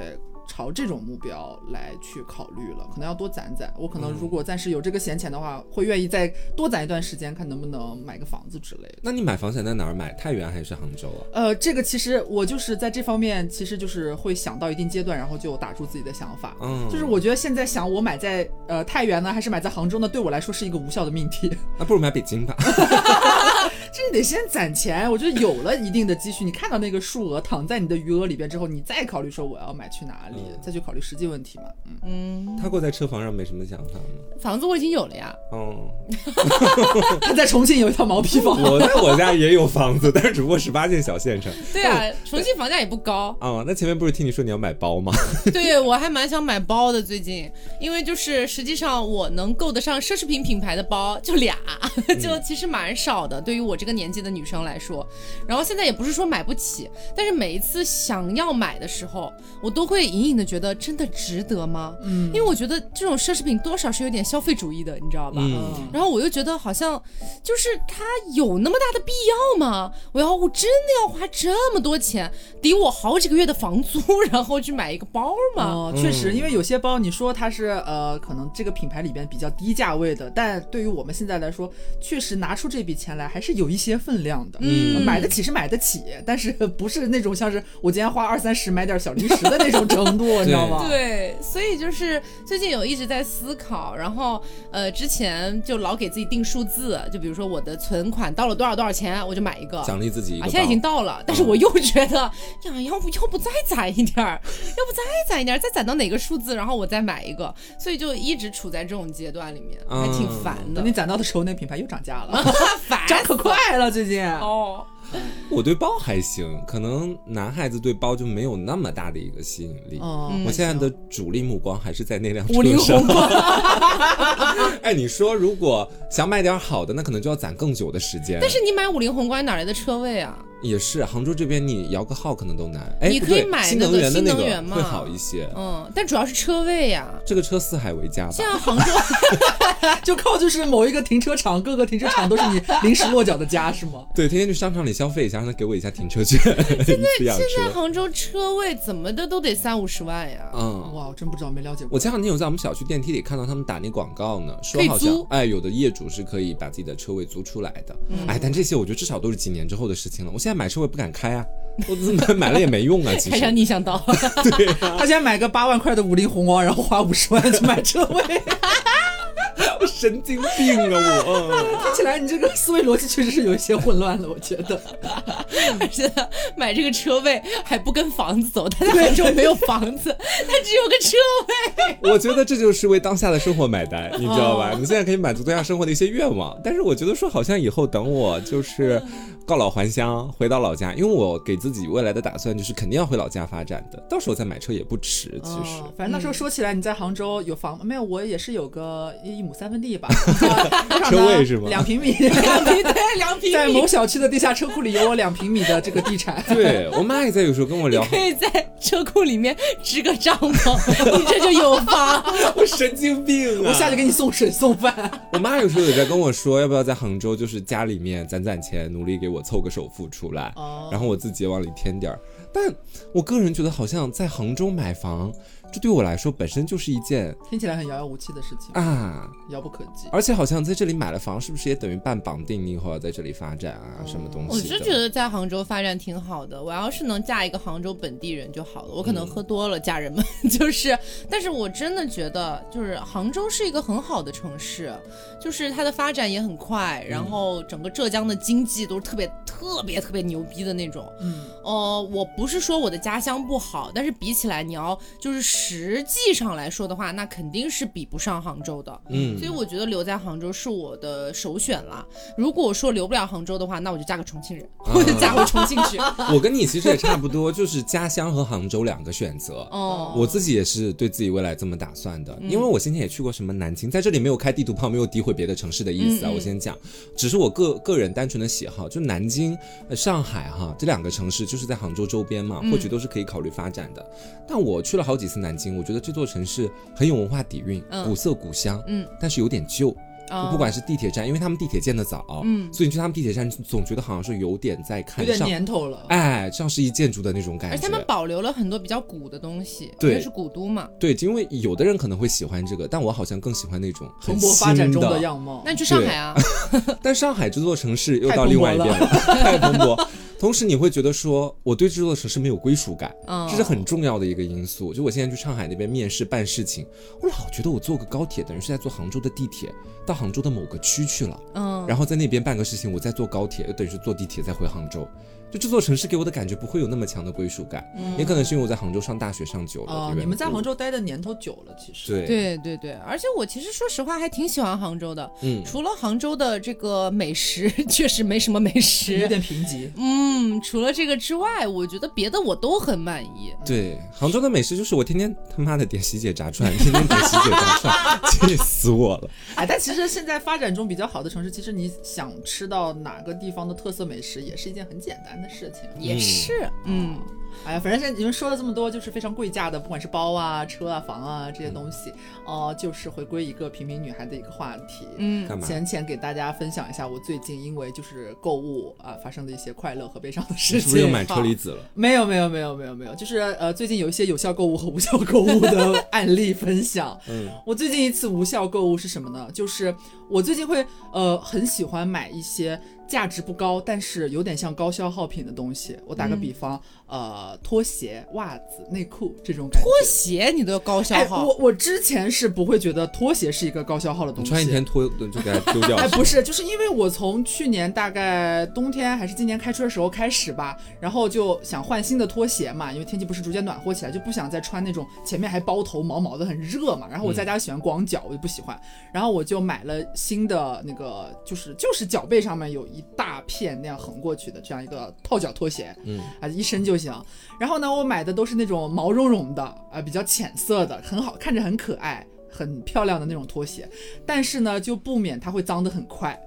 朝这种目标来去考虑了，可能要多攒攒。我可能嗯如果暂时有这个闲钱的话，会愿意再多攒一段时间，看能不能买个房子之类的。那你买房想在哪儿买？太原还是杭州啊？呃，这个其实我就是在这方面，其实就是会想到一定阶段，然后就打住自己的想法。嗯，就是我觉得现在想我买在呃太原呢，还是买在杭州呢，对我来说是一个无效的命题。那不如买北京吧。这你得先攒钱，我觉得有了一定的积蓄，你看到那个数额躺在你的余额里边之后，你再考虑说我要买去哪里，嗯再去考虑实际问题嘛。嗯，嗯，他过在车房上没什么想法吗？房子我已经有了呀。哦，他在重庆有一套毛坯房，我在我家也有房子，但是只不过十八线小县城。对啊，重庆房价也不高。啊、那前面不是听你说你要买包吗？对我还蛮想买包的，最近，因为就是实际上我能够得上奢侈品品牌的包就俩，就其实蛮少的，对于我这个年纪的女生来说。然后现在也不是说买不起，但是每一次想要买的时候，我都会隐隐的觉得真的值得吗？嗯因为我觉得这种奢侈品多少是有点消费主义的，你知道吧？嗯然后我又觉得好像就是它有那么大的必要吗？我要我真的要花这么多钱，抵我好几个月的房租，然后去买一个包吗？哦，确实，嗯因为有些包你说它是呃，可能这个品牌里边比较低价位的，但对于我们现在来说，确实拿出这笔钱来还是有一些分量的。嗯。买得起是买得起，但是不是那种像是我今天花二三十买点小零食的那种程度，你知道吗？对，所以就是最近有一直在思考，然后呃，之前就老给自己定数字，就比如说我的存款到了多少多少钱，我就买一个。奖励自己一个啊，现在已经到了，但是我又觉得呀，要不要不再攒一点儿，要不再攒一点儿，再攒到哪个数字，然后我再买一个，所以就一直处在这种阶段里面，还挺烦的。等你，攒到的时候，那品牌又涨价了，烦涨可快了，最近。哦。我对包还行，可能男孩子对包就没有那么大的一个吸引力。哦，我现在的主力目光还是在那辆车五菱上宏。光，哎，你说如果想买点好的，那可能就要攒更久的时间。但是你买五菱宏光哪来的车位啊？也是杭州这边你摇个号可能都难。哎，你可以买新能源的那能源嘛个会好一些。嗯，但主要是车位呀、这个车四海为家吧现？在杭州 就靠就是某一个停车场，各个停车场都是你临时落脚的家，是吗？对，天天去商场里消费一下，让他给我一下停车券，一次养现在车。杭州车位怎么的都得三五十万呀。嗯，哇，我真不知道，没了解过。我前两天有在我们小区电梯里看到他们打那广告呢，说好像租哎，有的业主是可以把自己的车位租出来的。哎，但这些我觉得至少都是几年之后的事情了。我现在买车我也不敢开啊，我怎么买了也没用啊。其开上实，逆向道，他现在买个八万块的五菱宏光，然后花五十万去买车位，神经病啊！我 听起来你这个思维逻辑确实是有一些混乱了，我觉得。而且买这个车位还不跟房子走，他在杭州没有房子，他只有个车位。我觉得这就是为当下的生活买单，你知道吧？你现在可以满足当下生活的一些愿望，但是我觉得说好像以后等我就是告老还乡，回到老家，因为我给自己未来的打算就是肯定要回老家发展的，到时候再买车也不迟。其实，反正那时候说起来，你在杭州有房没有？我也是有个一亩三分地吧，车位是吗？两平米，两 平对两平米，在某小区的地下车库里有我两平米的这个地产。对我妈也在有时候跟我聊，可以在车库里面支个帐篷，你这就有房。我神经病啊！我下去给你送水送饭。我妈有时候也在跟我说，要不要在杭州就是家里面攒攒钱，努力给我凑个首付出来，然后我自己往里添点儿。但我个人觉得，好像在杭州买房。这对我来说本身就是一件听起来很遥遥无期的事情啊，遥不可及。而且好像在这里买了房，是不是也等于半绑定你以后要在这里发展啊？什么东西？我是觉得在杭州发展挺好的。我要是能嫁一个杭州本地人就好了。我可能喝多了，家人们 就是，但是我真的觉得，就是杭州是一个很好的城市，就是它的发展也很快，然后整个浙江的经济都是特别特别特别牛逼的那种。嗯，呃，我不是说我的家乡不好，但是比起来，你要就是。实际上来说的话，那肯定是比不上杭州的。嗯，所以我觉得留在杭州是我的首选了。如果说留不了杭州的话，那我就嫁个重庆人，我就 嫁回重庆去。我跟你其实也差不多，就是家乡和杭州两个选择。哦，我自己也是对自己未来这么打算的，因为我先前也去过什么南京，在这里没有开地图炮，没有诋毁别的城市的意思啊。我先讲，只是我个个人单纯的喜好，就南京、上海哈这两个城市就是在杭州周边嘛，或许都是可以考虑发展的。但我去了好几次南京，我觉得这座城市很有文化底蕴，古色古香，嗯，但是有点旧。不管是地铁站，因为他们地铁建的早，嗯，所以你去他们地铁站总觉得好像是有点在看上，有点年头了，哎，像是一建筑的那种感觉。而他们保留了很多比较古的东西，对，是古都嘛。对，因为有的人可能会喜欢这个，但我好像更喜欢那种蓬勃发展中的样貌。那你去上海啊？但上海这座城市又到另外一边了，太蓬勃。同时你会觉得说，我对这座城市没有归属感，这是很重要的一个因素。就我现在去上海那边面试办事情，我老觉得我坐个高铁等于是在坐杭州的地铁到杭州的某个区去了，嗯，然后在那边办个事情，我再坐高铁，又等于是坐地铁再回杭州。就这座城市给我的感觉不会有那么强的归属感，也可能是因为我在杭州上大学上久了。哦，你们在杭州待的年头久了，其实对对对对，而且我其实说实话还挺喜欢杭州的。嗯，除了杭州的这个美食 确实没什么美食，有点贫瘠。嗯，除了这个之外，我觉得别的我都很满意。对，杭州的美食就是我天天他妈的点喜姐炸串，天天点喜姐炸串，气死我了。哎，但其实现在发展中比较好的城市，其实你想吃到哪个地方的特色美食，也是一件很简单的。事情也是，嗯。哎呀，反正现在你们说了这么多，就是非常贵价的，不管是包啊、车啊、房啊这些东西，哦，就是回归一个平民女孩的一个话题。嗯，浅浅给大家分享一下我最近因为就是购物啊发生的一些快乐和悲伤的事情。是不是又买车厘子了？没有，没有，没有，没有，没有，就是呃，最近有一些有效购物和无效购物的 案例分享。嗯，我最近一次无效购物是什么呢？就是我最近会呃很喜欢买一些。价值不高，但是有点像高消耗品的东西。我打个比方，呃，拖鞋、袜子、内裤这种感觉。拖鞋你都要高消耗？我我之前是不会觉得拖鞋是一个高消耗的东西。穿一天拖就给它丢掉。哎，不是，就是因为我从去年大概冬天还是今年开春的时候开始吧，然后就想换新的拖鞋嘛，因为天气不是逐渐暖和起来，就不想再穿那种前面还包头毛毛的很热嘛。然后我在家喜欢光脚，我就不喜欢。然后我就买了新的那个，就是就是脚背上面有。一大片那样横过去的这样一个套脚拖鞋，嗯，啊，一伸就不行。然后呢，我买的都是那种毛茸茸的，呃，比较浅色的，很好看着很可爱、很漂亮的那种拖鞋。但是呢，就不免它会脏得很快。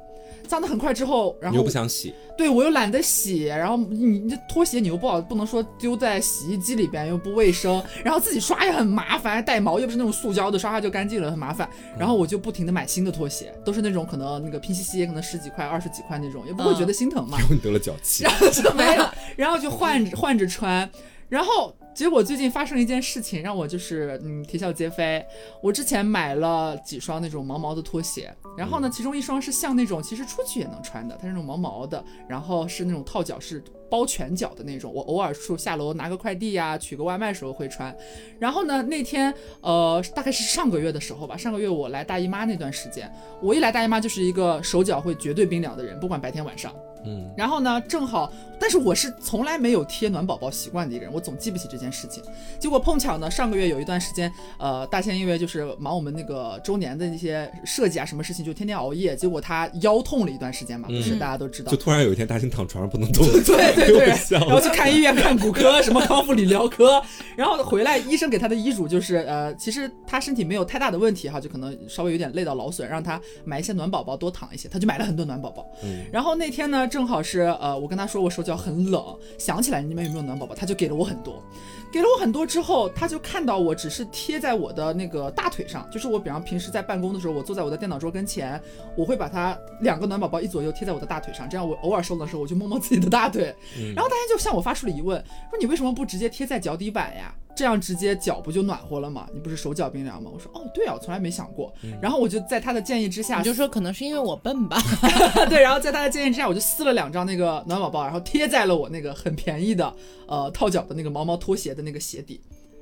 脏的很快之后，然后又不想洗，对我又懒得洗，然后你这拖鞋你又不好，不能说丢在洗衣机里边又不卫生，然后自己刷也很麻烦，带毛又不是那种塑胶的，刷刷就干净了，很麻烦。然后我就不停的买新的拖鞋，都是那种可能那个拼夕夕可能十几块、二十几块那种，也不会觉得心疼嘛。然后你得了脚气，然后就没了，然后就换着 换着穿。然后结果最近发生了一件事情，让我就是嗯啼笑皆非。我之前买了几双那种毛毛的拖鞋，然后呢，其中一双是像那种其实出去也能穿的，它是那种毛毛的，然后是那种套脚是包全脚的那种。我偶尔出下楼拿个快递呀、取个外卖时候会穿。然后呢，那天呃大概是上个月的时候吧，上个月我来大姨妈那段时间，我一来大姨妈就是一个手脚会绝对冰凉的人，不管白天晚上。嗯，然后呢，正好，但是我是从来没有贴暖宝宝习惯的一个人，我总记不起这件事情。结果碰巧呢，上个月有一段时间，呃，大仙因为就是忙我们那个周年的那些设计啊，什么事情就天天熬夜，结果他腰痛了一段时间嘛，不是嗯大家都知道就。突然有一天，大兴躺床上不能动，对对对，然后去看医院看骨科，什么康复理疗科，然后回来医生给他的医嘱就是，呃，其实他身体没有太大的问题哈，就可能稍微有点累到劳损，让他买一些暖宝宝多躺一些，他就买了很多暖宝宝。嗯然后那天呢，正好是呃，我跟他说我手脚很冷，想起来你们有没有暖宝宝，他就给了我很多。给了我很多之后，他就看到我只是贴在我的那个大腿上，就是我比方平时在办公的时候，我坐在我的电脑桌跟前，我会把它两个暖宝宝一左右贴在我的大腿上，这样我偶尔手冷的时候，我就摸摸自己的大腿。然后大家就向我发出了疑问，说你为什么不直接贴在脚底板呀？这样直接脚不就暖和了吗？你不是手脚冰凉吗？我说哦，对啊，我从来没想过。然后我就在他的建议之下，你就说可能是因为我笨吧，对，然后在他的建议之下，我就撕了两张那个暖宝宝，然后贴在了我那个很便宜的呃套脚的那个毛毛拖鞋的那个鞋底。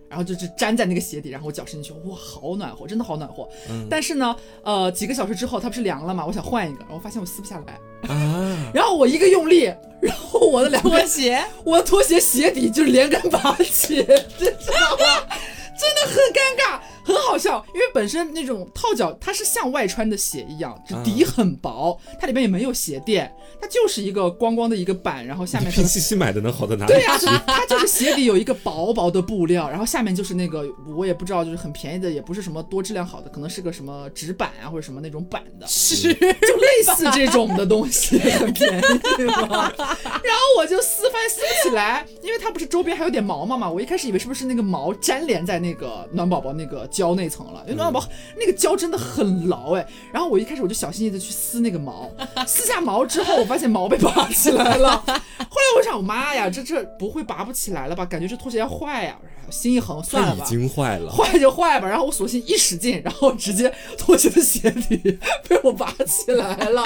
然后就是粘在那个鞋底，然后我脚伸进去，哇，好暖和，真的好暖和。但是呢，呃，几个小时之后它不是凉了吗？我想换一个，然后发现我撕不下来，啊，然后我一个用力，然后我的两个拖鞋。我的拖鞋鞋底就是连根拔起，你知道吗？真的很尴尬，很好笑，因为本身那种套脚它是像外穿的鞋一样，就底很薄，它里面也没有鞋垫，它就是一个光光的一个板，然后下面拼夕夕买的能好到哪里？对呀、就是它就是鞋底有一个薄薄的布料，然后下面就是那个我也不知道，就是很便宜的，也不是什么多质量好的，可能是个什么纸板啊或者什么那种板的，是就类似这种的东西，很便宜嘛。然后我就撕，发现撕不起来，因为它不是周边还有点毛毛嘛。我一开始以为是不是那个毛粘连在那个暖宝宝那个胶那层了，因为暖宝宝那个胶真的很牢哎。然后我一开始我就小心翼翼的去撕那个毛，撕下毛之后，我发现毛被拔起来了。后来我想，妈呀，这这不会拔不起来了吧？感觉这拖鞋要坏呀。心一横，算了吧。已经坏了。坏就坏吧，然后我索性一使劲，然后直接拖鞋的鞋底 被我拔起来了，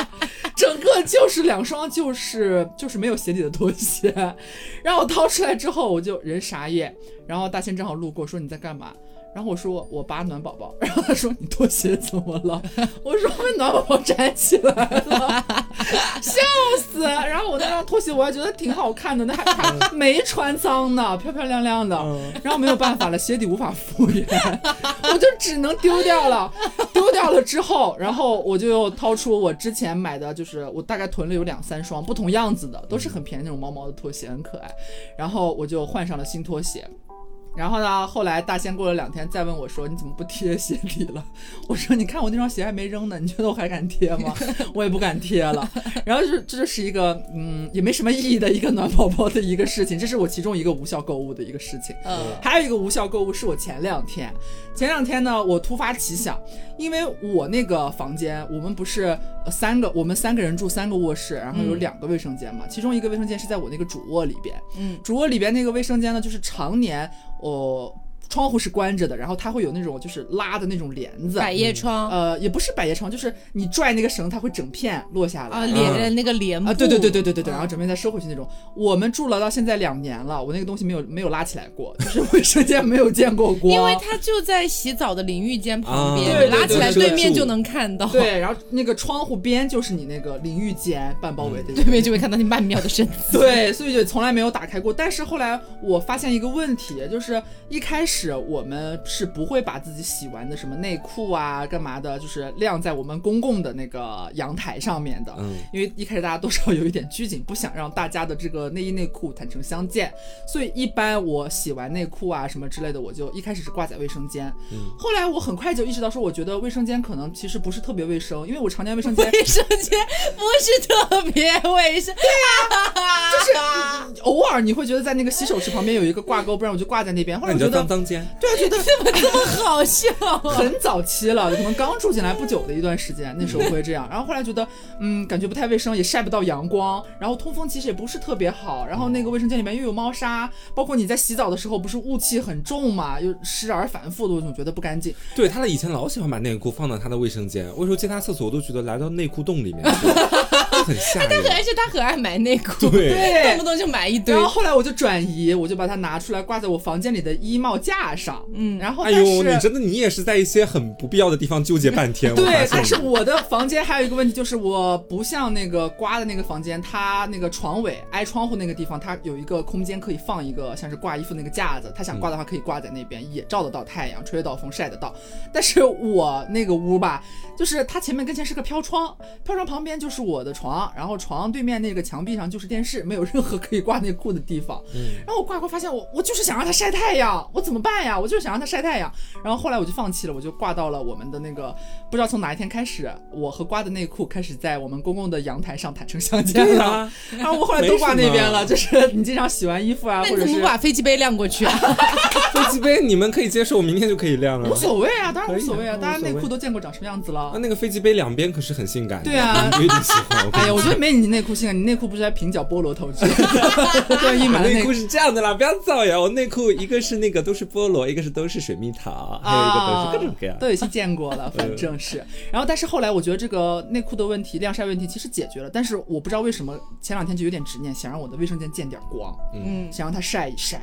整个就是两双就是就是没有鞋底的拖鞋，然后我掏出来之后我就人傻眼，然后大仙正好路过说你在干嘛？然后我说我拔暖宝宝，然后他说你拖鞋怎么了？我说被暖宝宝粘起来了，笑死！然后我那双拖鞋我还觉得挺好看的，那还还没穿脏呢，漂漂亮亮的。然后没有办法了，鞋底无法复原，我就只能丢掉了。丢掉了之后，然后我就又掏出我之前买的，就是我大概囤了有两三双不同样子的，都是很便宜那种毛毛的拖鞋，很可爱。然后我就换上了新拖鞋。然后呢，后来大仙过了两天再问我说：“你怎么不贴鞋底了？” 我说：“你看我那双鞋还没扔呢，你觉得我还敢贴吗？我也不敢贴了。”然后就这就是一个嗯也没什么意义的一个暖宝宝的一个事情，这是我其中一个无效购物的一个事情。嗯，还有一个无效购物是我前两天，前两天呢，我突发奇想，因为我那个房间，我们不是呃三个，我们三个人住三个卧室，然后有嗯两个卫生间嘛，其中一个卫生间是在我那个主卧里边，嗯，主卧里边那个卫生间呢，就是常年我、窗户是关着的，然后它会有那种就是拉的那种帘子，百叶窗呃，也不是百叶窗，就是你拽那个绳，它会整片落下来啊，帘连那个帘啊，布对对对对对对对，嗯然后整片再收回去那种。我们住了到现在两年了，我那个东西没有没有拉起来过，就是卫生间没有见过过。因为它就在洗澡的淋浴间旁边，你拉起来对面就能看到，对，然后那个窗户边就是你那个淋浴间半包围的，对面就会看到你曼妙的身子。对，所以就从来没有打开过。但是后来我发现一个问题，就是一开始我们是不会把自己洗完的什么内裤啊、干嘛的，就是晾在我们公共的那个阳台上面的。嗯，因为一开始大家多少有一点拘谨，不想让大家的这个内衣内裤坦诚相见，所以一般我洗完内裤啊什么之类的，我就一开始是挂在卫生间。后来我很快就意识到说，我觉得卫生间可能其实不是特别卫生，因为我常年卫生间卫生间 不是特别卫生，对啊，偶尔你会觉得在那个洗手池旁边有一个挂钩，不然我就挂在那边。后来我觉得间。对啊，觉得怎么这么好笑啊？很早期了，可能刚住进来不久的一段时间，那时候会这样。然后后来觉得，嗯，感觉不太卫生，也晒不到阳光，然后通风其实也不是特别好。然后那个卫生间里面又有猫砂，包括你在洗澡的时候，不是雾气很重嘛，又湿而反复的，我总觉得不干净。对他以前老喜欢把内裤放到他的卫生间，我有时候进他厕所，我都觉得来到内裤洞里面去，就很吓人。而且他很爱买内裤，对 动不动就买一堆然。后后来我就转移，我就把它拿出来挂在我房间里的衣帽架上。嗯，然后但是、哎呦，你真的你也是在一些很不必要的地方纠结半天。对但是我的房间还有一个问题，就是我不像那个刮的那个房间，它那个床尾挨窗户那个地方，它有一个空间可以放一个像是挂衣服那个架子，他想挂的话可以挂在那边，也照得到太阳，吹得到风，晒得到。但是我那个屋吧，就是它前面跟前是个飘窗，飘窗旁边就是我的床，然后床对面那个墙壁上就是电视，没有任何可以挂内裤的地方。嗯然后我挂挂发现我我就是想让它晒太阳，我怎么办呀？我就是想让它晒太阳。然后后来我就放弃了，我就挂到了我们的那个不知道从哪一天开始，我和瓜的内裤开始在我们公共的阳台上坦诚相见了。对啊，然后我后来都挂那边了，就是你经常洗完衣服啊，或者是不把飞机杯晾过去啊？飞机杯你们可以接受，我明天就可以晾了无。所谓啊，当然无所谓啊，大家内裤都见过长什么样子了那，。那个飞机杯两边可是很性感的，对啊我一定喜欢。哎呀，我觉得得没你内裤性感，你内裤不是还平角菠萝头去，对，一满的内裤内裤是这样的啦，不要造谣。我内裤一个是那个都是菠萝，一个是都是水蜜桃，还有一个都是各种各样。都有些见过了，反正是。然后，但是后来我觉得这个内裤的问题、晾晒问题其实解决了，但是我不知道为什么前两天就有点执念，想让我的卫生间见点光，嗯，想让它晒一晒。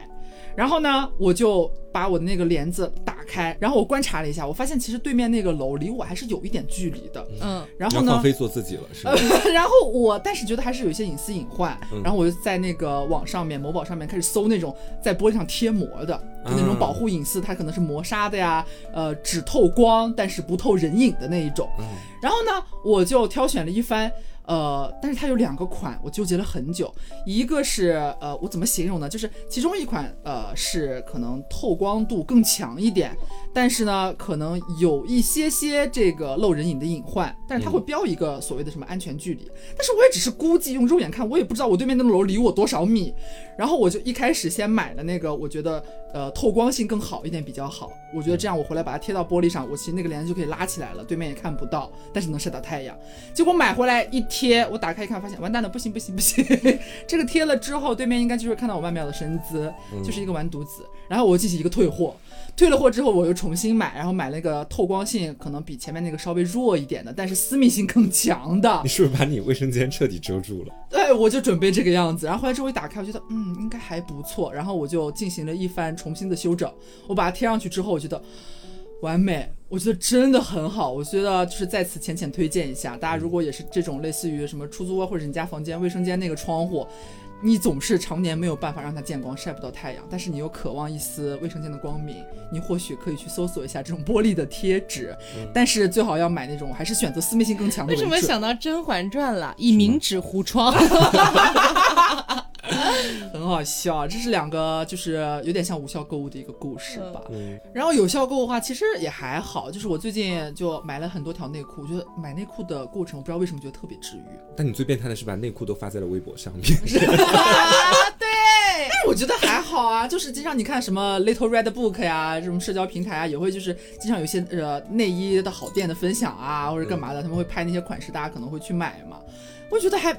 然后呢，我就把我的那个帘子打开，然后我观察了一下，我发现其实对面那个楼离我还是有一点距离的。嗯，然后呢要放，飞做自己了，是吧？然后我但是觉得还是有一些隐私隐患，嗯然后我就在那个网上面某宝上面开始搜那种在玻璃上贴膜的，就那种啊保护隐私，它可能是磨砂的呀，呃，只透光但是不透人影的那一种。嗯然后呢，我就挑选了一番。呃，但是它有两个款，我纠结了很久。一个是呃，我怎么形容呢？就是其中一款呃是可能透光度更强一点，但是呢，可能有一些些这个露人影的隐患，但是它会标一个所谓的什么安全距离。但是我也只是估计，用肉眼看，我也不知道我对面那栋楼离我多少米。然后我就一开始先买了那个，我觉得呃透光性更好一点比较好。我觉得这样我回来把它贴到玻璃上，我其实那个帘子就可以拉起来了，对面也看不到，但是能晒到太阳。结果买回来一贴，我打开一看，发现完蛋了，不行不行不行，这个贴了之后，对面应该就是看到我曼妙的身姿，就是一个完犊子。然后我进行一个退货，退了货之后我又重新买，然后买了一个透光性可能比前面那个稍微弱一点的，但是私密性更强的你。是不是把你卫生间彻底遮住了？对，我就准备这个样子。然后后来之后一打开，我觉得嗯应该还不错，然后我就进行了一番重新的修整。我把它贴上去之后，我觉得完美，我觉得真的很好。我觉得就是在此浅浅推荐一下，大家如果也是这种类似于什么出租屋，或者你家房间卫生间那个窗户。你总是常年没有办法让它见光，晒不到太阳，但是你又渴望一丝卫生间的光明，你或许可以去搜索一下这种玻璃的贴纸，但是最好要买那种还是选择私密性更强的为什么想到《甄嬛传》了？以明纸糊窗，很好笑，这是两个就是有点像无效购物的一个故事吧。嗯，然后有效购物的话，其实也还好，就是我最近就买了很多条内裤，我觉得买内裤的过程，我不知道为什么觉得特别治愈。但你最变态的是把内裤都发在了微博上面。但是我觉得还好啊，就是经常你看什么 Little Red Book 呀，这种社交平台啊，也会就是经常有些呃内衣的好店的分享啊，或者干嘛的，他们会拍那些款式，大家可能会去买嘛。我觉得还，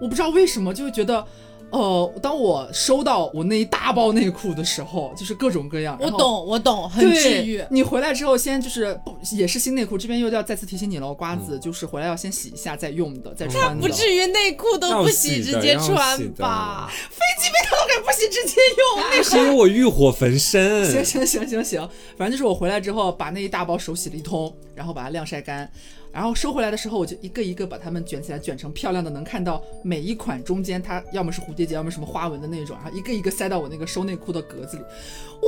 我不知道为什么就会觉得。呃，当我收到我那一大包内裤的时候，就是各种各样，我懂，我懂，很治愈。你回来之后，先就是不也是新内裤，这边又要再次提醒你了，瓜嗯子，就是回来要先洗一下再用的，再穿的。不至于内裤都不洗直接穿吧？飞机杯他？都敢不洗直接用。那是因为我欲火焚身。行行行行行，反正就是我回来之后把那一大包手洗了一通，然后把它晾晒干，然后收回来的时候我就一个一个把它们卷起来，卷成漂亮的，能看到每一款中间它要么是蝴蝶结，要么什么花纹的那种，然后一个一个塞到我那个收内裤的格子里。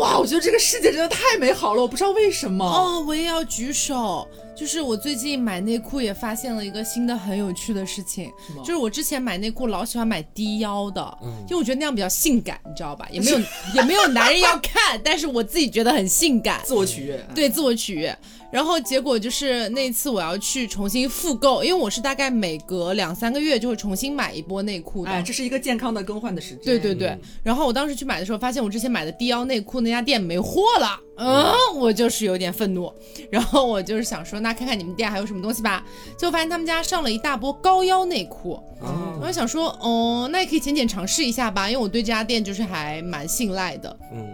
哇，我觉得这个世界真的太美好了，我不知道为什么。哦，我也要举手，就是我最近买内裤也发现了一个新的很有趣的事情，就是我之前买内裤老喜欢买低腰的，嗯因为我觉得那样比较性感，你知道吧？也没有 也没有男人要看，但是我自己觉得很性感，自我取悦，对自我取悦。然后结果就是那次我要去重新复购，因为我是大概每隔两三个月就会重新买一波内裤的。哎，这是一个健康的更换的时间。对对对。然后我当时去买的时候，发现我之前买的低腰内裤那家店没货了，嗯，我就是有点愤怒。然后我就是想说，那看看你们店还有什么东西吧。结果发现他们家上了一大波高腰内裤，我就想说，哦，那也可以浅浅尝试一下吧，因为我对这家店就是还蛮信赖的。嗯。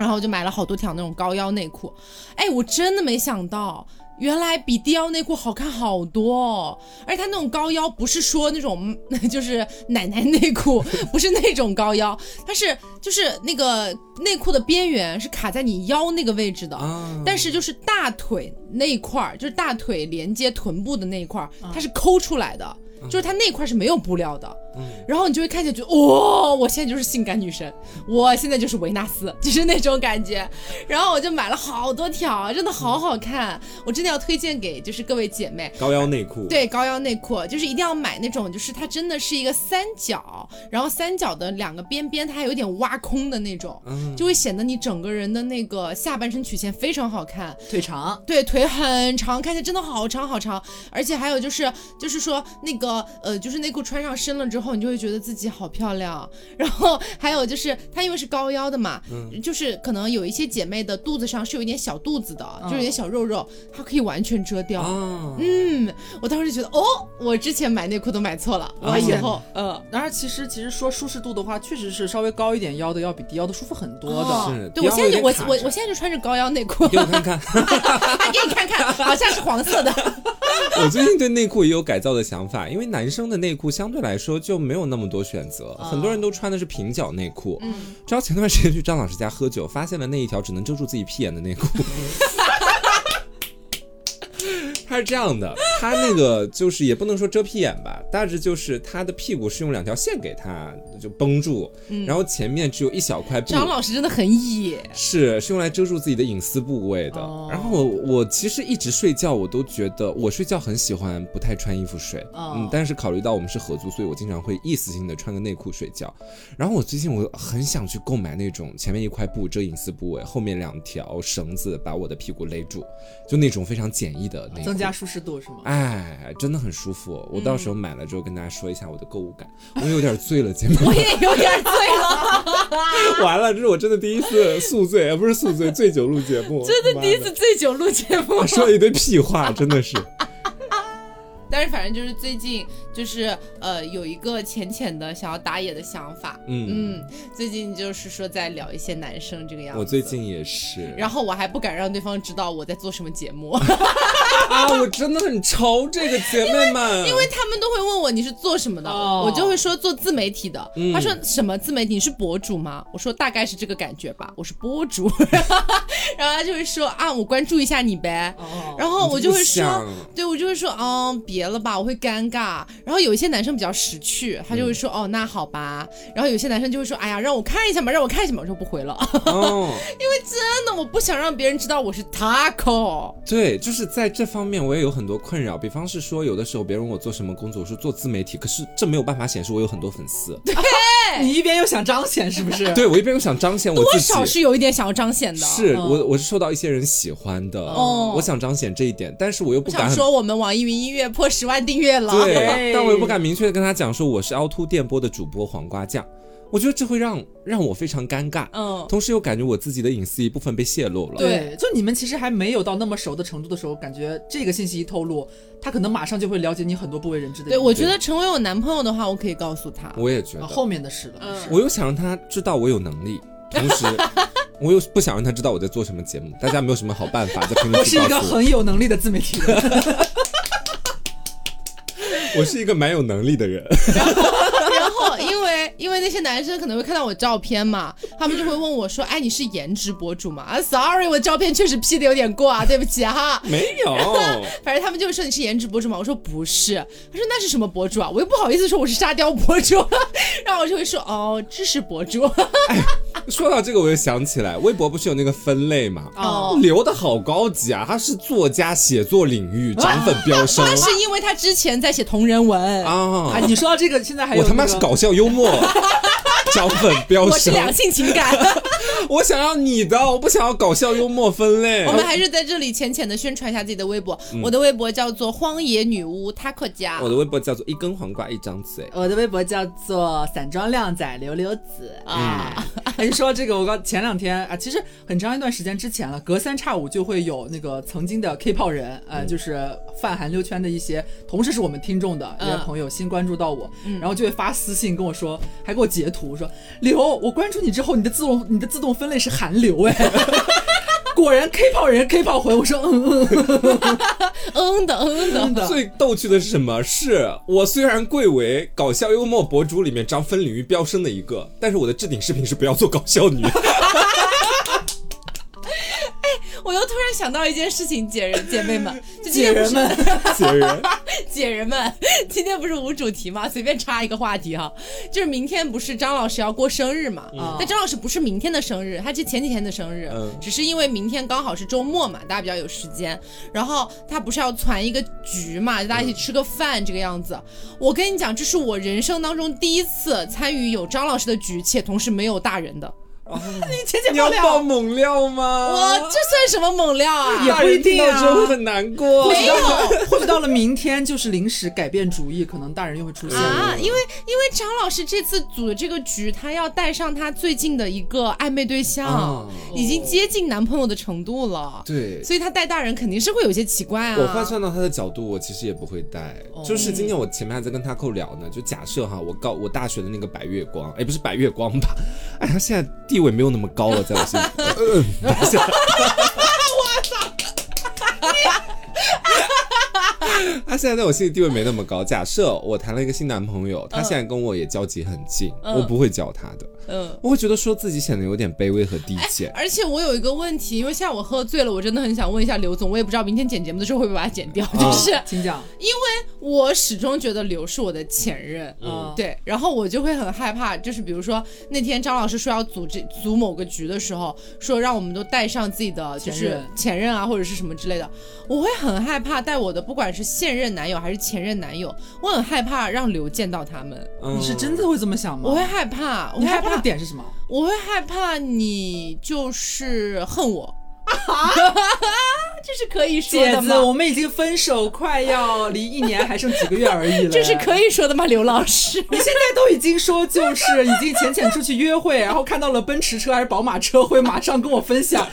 然后我就买了好多条那种高腰内裤，哎，我真的没想到。原来比低腰内裤好看好多，哦，而且它那种高腰不是说那种 就是奶奶内裤，不是那种高腰，它是就是那个内裤的边缘是卡在你腰那个位置的，但是就是大腿那一块儿，就是大腿连接臀部的那一块儿，它是抠出来的。就是它那块是没有布料的，嗯，然后你就会看起来觉得哇，我现在就是性感女神，我现在就是维纳斯，就是那种感觉。然后我就买了好多条，真的好好看，我真的要推荐给就是各位姐妹。高腰内裤，对，高腰内裤。就是一定要买那种，就是它真的是一个三角，然后三角的两个边边它还有点挖空的那种，嗯，就会显得你整个人的那个下半身曲线非常好看，腿长，对，腿很长，看起来真的好长好长，而且还有就是就是说那个。呃，就是内裤穿上身了之后，你就会觉得自己好漂亮。然后还有就是，它因为是高腰的嘛，嗯，就是可能有一些姐妹的肚子上是有一点小肚子的，就有点小肉肉，它可以完全遮掉。嗯，我当时就觉得，哦，我之前买内裤都买错了，我以后，嗯，当然其实其实说舒适度的话，确实是稍微高一点腰的要比低腰的舒服很多的。是，对我现在就我我我现在就穿着高腰内裤，给我看看，给你看看，好像是黄色的。我最近对内裤也有改造的想法，因为男生。的内裤相对来说就没有那么多选择，很多人都穿的是平角内裤。嗯，直到前段时间去张老师家喝酒，发现了那一条只能遮住自己屁眼的内裤。它是这样的，他那个就是也不能说遮屁眼吧，大致就是他的屁股是用两条线给他就绷住，然后前面只有一小块布。张老师真的很野，是是用来遮住自己的隐私部位的。然后我我其实一直睡觉，我都觉得我睡觉很喜欢不太穿衣服睡，嗯，但是考虑到我们是合租，所以我经常会意思性的穿个内裤睡觉。然后我最近我很想去购买那种前面一块布遮隐私部位，后面两条绳子把我的屁股勒住，就那种非常简易的那。加舒适度是吗？哎，真的很舒服。我到时候买了之后跟大家说一下我的购物感。我有点醉了，姐妹。我也有点醉了。完了，这是我真的第一次宿醉，不是宿醉，醉酒录节目。真的第一次醉酒录节目。说了一堆屁话，真的是。但是反正就是最近就是呃有一个浅浅的想要打野的想法，嗯嗯，最近就是说在聊一些男生这个样子。我最近也是，然后我还不敢让对方知道我在做什么节目。啊，我真的很愁这个姐妹们，因为他们都会问我你是做什么的，我就会说做自媒体的。他说什么自媒体？你是博主吗？我说大概是这个感觉吧，我是博主。然后他就会说啊，我关注一下你呗。然后我就会说，对我就会说，嗯，别了吧，我会尴尬。然后有一些男生比较识趣，他就会说哦，那好吧。然后有些男生就会说，哎呀，让我看一下嘛，让我看一下嘛。我说不回了，因为真的我不想让别人知道我是 taco。对，就是在这方面我也有很多困扰。比方是说，有的时候别人问我做什么工作，我说做自媒体，可是这没有办法显示我有很多粉丝。对，你一边又想彰显，是不是？对我一边又想彰显我自己，多少是有一点想要彰显的。是我我是受到一些人喜欢的，我想彰显这一点，但是我又不敢说我们网易云音乐破。十万订阅了，对，但我又不敢明确的跟他讲说我是凹凸电波的主播黄瓜酱，我觉得这会让让我非常尴尬，嗯，同时又感觉我自己的隐私一部分被泄露了。对，就你们其实还没有到那么熟的程度的时候，感觉这个信息一透露，他可能马上就会了解你很多不为人知的。对，我觉得成为我男朋友的话，我可以告诉他。我也觉得后面的事了，嗯我又想让他知道我有能力，同时 我又不想让他知道我在做什么节目。大家没有什么好办法在评论区 我是一个很有能力的自媒体人。我是一个蛮有能力的人，因为因为那些男生可能会看到我照片嘛，他们就会问我说：“哎，你是颜值博主吗？”啊，sorry，我照片确实 P 的有点过啊，对不起哈。没有，反正他们就会说你是颜值博主嘛，我说不是，他说那是什么博主啊？我又不好意思说我是沙雕博主，然后我就会说哦，知识博主。哎，说到这个我又想起来，微博不是有那个分类嘛？哦，留的好高级啊，他是作家写作领域涨粉飙升，那是因为他之前在写同。同人文啊！你说到这个，现在还有我他妈是搞笑幽默，涨粉飙升。我是两性情感，我想要你的，我不想要搞笑幽默分类。我们还是在这里浅浅的宣传一下自己的微博，我的微博叫做荒野女巫 Taco 家，我的微博叫做一根黄瓜一张嘴，我的微博叫做散装靓仔刘刘子。啊。你说这个，我刚前两天啊，其实很长一段时间之前了，隔三差五就会有那个曾经的 K 炮人，呃，就是泛韩流圈的一些，同时是我们听众的一些朋友新关注到我，然后就会发私信跟我说，还给我截图说刘，我关注你之后，你的自动你的自动分类是韩流哎。果然 K 炮人 K 炮回，我说嗯嗯嗯的嗯的。最逗趣的是什么？是我虽然贵为搞笑幽默博主里面涨分领域飙升的一个，但是我的置顶视频是不要做搞笑女。我又突然想到一件事情，姐人姐妹们，姐人们，姐人，姐人们，今天不是无主题吗？随便插一个话题哈，就是明天不是张老师要过生日嘛？但张老师不是明天的生日，他是前几天的生日，嗯只是因为明天刚好是周末嘛，大家比较有时间。然后他不是要攒一个局嘛，就大家一起吃个饭这个样子。我跟你讲，这是我人生当中第一次参与有张老师的局，且同时没有大人的。你姐姐你要爆猛料吗？我这算什么猛料啊？也不一定啊，会很难过。没有，或许到了明天就是临时改变主意，可能大人又会出现啊。因为因为张老师这次组的这个局，他要带上他最近的一个暧昧对象，已经接近男朋友的程度了。对，所以他带大人肯定是会有些奇怪啊。我换算到他的角度，我其实也不会带。就是今天我前面还在跟他扣聊呢，就假设哈，我高我大学的那个白月光，哎，不是白月光吧？哎，他现在地位没有那么高了。在我心里，他现在在我心里地位没那么高。假设我谈了一个新男朋友，他现在跟我也交集很近，我不会教他的。嗯，我会觉得说自己显得有点卑微和低贱。而且我有一个问题，因为现在我喝醉了，我真的很想问一下刘总，我也不知道明天剪节目的时候会不会把它剪掉。就是，请讲。因为我始终觉得刘是我的前任，嗯，对。然后我就会很害怕，就是比如说那天张老师说要组织组某个局的时候，说让我们都带上自己的就是前任啊或者是什么之类的，我会很害怕带我的不管是现任男友还是前任男友，我很害怕让刘见到他们。你是真的会这么想吗？我会害怕，我害怕的。点是什么？我会害怕你就是恨我，啊这是可以说的吗？姐子，我们已经分手快要离一年还剩几个月而已了，这是可以说的吗？刘老师，你现在都已经说就是已经浅浅出去约会，然后看到了奔驰车还是宝马车，会马上跟我分享。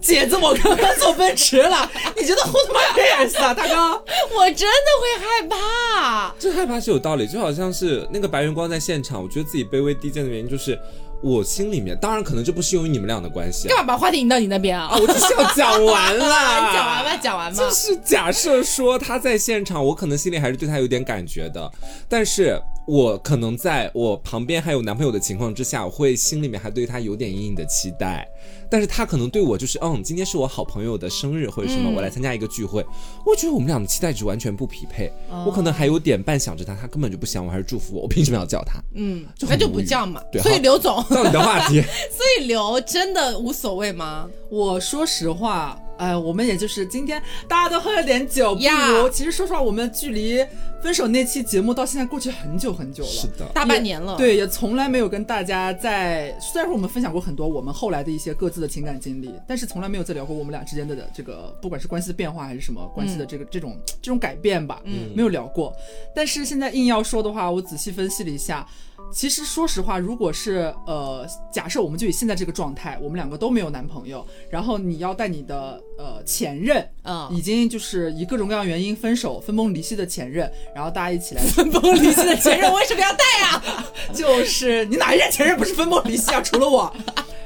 姐子，我刚刚坐奔驰了，你觉得 Who my cares 啊，大哥？我真的会害怕，这害怕是有道理，就好像是那个白云光在现场，我觉得自己卑微低贱的原因就是。我心里面，当然可能这不适用于你们俩的关系。干嘛把话题引到你那边啊？我就是要讲完了。你讲完吧，讲完吧。就是假设说他在现场，我可能心里还是对他有点感觉的，但是我可能在我旁边还有男朋友的情况之下，我会心里面还对他有点隐隐的期待。但是他可能对我就是，嗯，今天是我好朋友的生日或者什么，我来参加一个聚会，我觉得我们俩的期待值完全不匹配。我可能还有点半想着他，他根本就不想我，还是祝福我，我凭什么要叫他？嗯，那就不叫嘛。对，所以刘总，到你的话题。所以刘真的无所谓吗？我说实话。哎，我们也就是今天大家都喝了点酒，不如其实说实话，我们距离分手那期节目到现在过去很久很久了，是的，大半年了。对，也从来没有跟大家在，虽然说我们分享过很多我们后来的一些各自的情感经历，但是从来没有再聊过我们俩之间的这个，不管是关系的变化还是什么关系的这个这种这种改变吧，嗯，没有聊过。但是现在硬要说的话，我仔细分析了一下。其实说实话，如果是呃，假设我们就以现在这个状态，我们两个都没有男朋友，然后你要带你的呃前任，嗯，已经就是以各种各样原因分手、分崩离析的前任，然后大家一起来分崩离析的前任为什么要带呀？就是你哪一任前任不是分崩离析啊？除了我。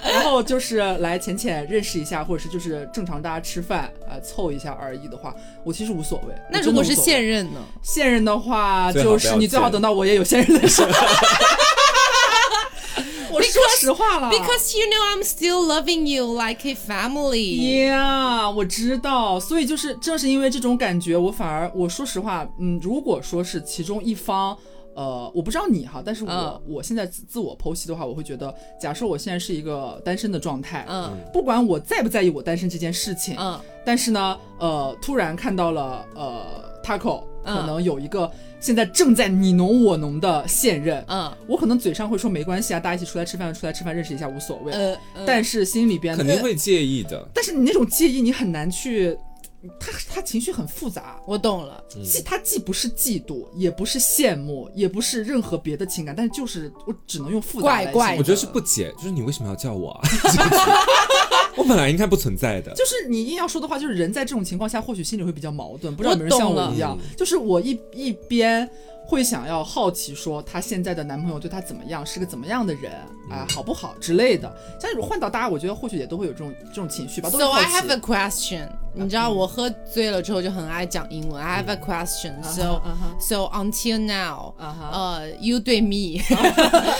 然后就是来浅浅认识一下，或者是就是正常大家吃饭啊凑一下而已的话，我其实无所谓。那如果是现任呢？现任的话，就是你最好等到我也有现任的时候。我说实话了，Because you know I'm still loving you like a family. Yeah，我知道。所以就是正是因为这种感觉，我反而我说实话，嗯，如果说是其中一方。呃，我不知道你哈，但是我我现在自自我剖析的话，我会觉得，假设我现在是一个单身的状态，嗯，不管我在不在意我单身这件事情，嗯，但是呢，呃，突然看到了呃，Taco。可能有一个现在正在你侬我侬的现任，嗯。我可能嘴上会说没关系啊，大家一起出来吃饭，出来吃饭认识一下无所谓，呃，呃。但是心里边肯定会介意的。但是你那种介意，你很难去，他他情绪很复杂，我懂了，既他既不是嫉妒，也不是羡慕，也不是任何别的情感，但是就是我只能用复杂来怪怪形容我觉得是不解，就是你为什么要叫我啊？我本来应该不存在的。就是你硬要说的话，就是人在这种情况下，或许心里会比较矛盾。不知道有没有人像我一样，就是我一一边会想要好奇说她现在的男朋友对她怎么样，是个怎么样的人啊、好不好之类的。像如果换到大家，我觉得或许也都会有这种这种情绪吧，都会 So I。have a question，你知道我喝醉了之后就很爱讲英文。I have a question. So 嗯哼 so until now, 啊哈呃，you 对 me,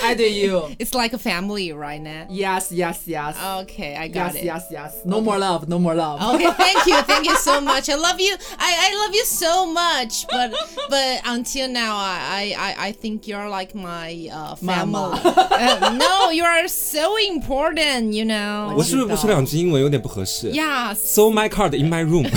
I do you. it's like a family right now. Yes, yes, yes. Okay, I Yes, got it. yes, yes. No more love, no more love. Okay, thank you, thank you so much. I love you. I, I love you so much. But but until now, I I, I think you're like my uh, family. Mama. Uh, no, you are so important. You know. 我是不是不说两句英文有点不合适 Yes. So my card in my room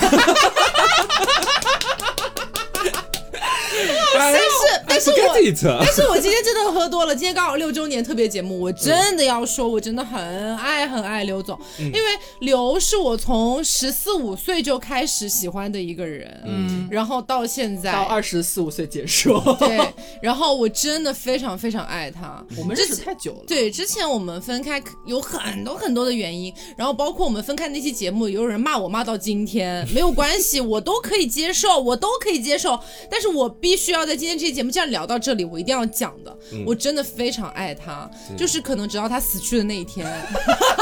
但是但是我但是我今天真的喝多了，今天刚好六周年特别节目，我真的要说，我真的很爱很爱刘总，因为刘是我从十四五岁就开始喜欢的一个人，嗯，然后到现在到二十四五岁结束。对，然后我真的非常非常爱他。我们认识太久了。对，之前我们分开有很多很多的原因，然后包括我们分开那期节目，有人骂我骂到今天，没有关系，我都可以接受，我都可以接受。但是我必须要在今天这期节目这样聊到这里，我一定要讲的，我真的非常爱他，就是可能直到他死去的那一天，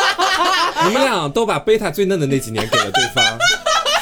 你们俩都把贝塔最嫩的那几年给了对方。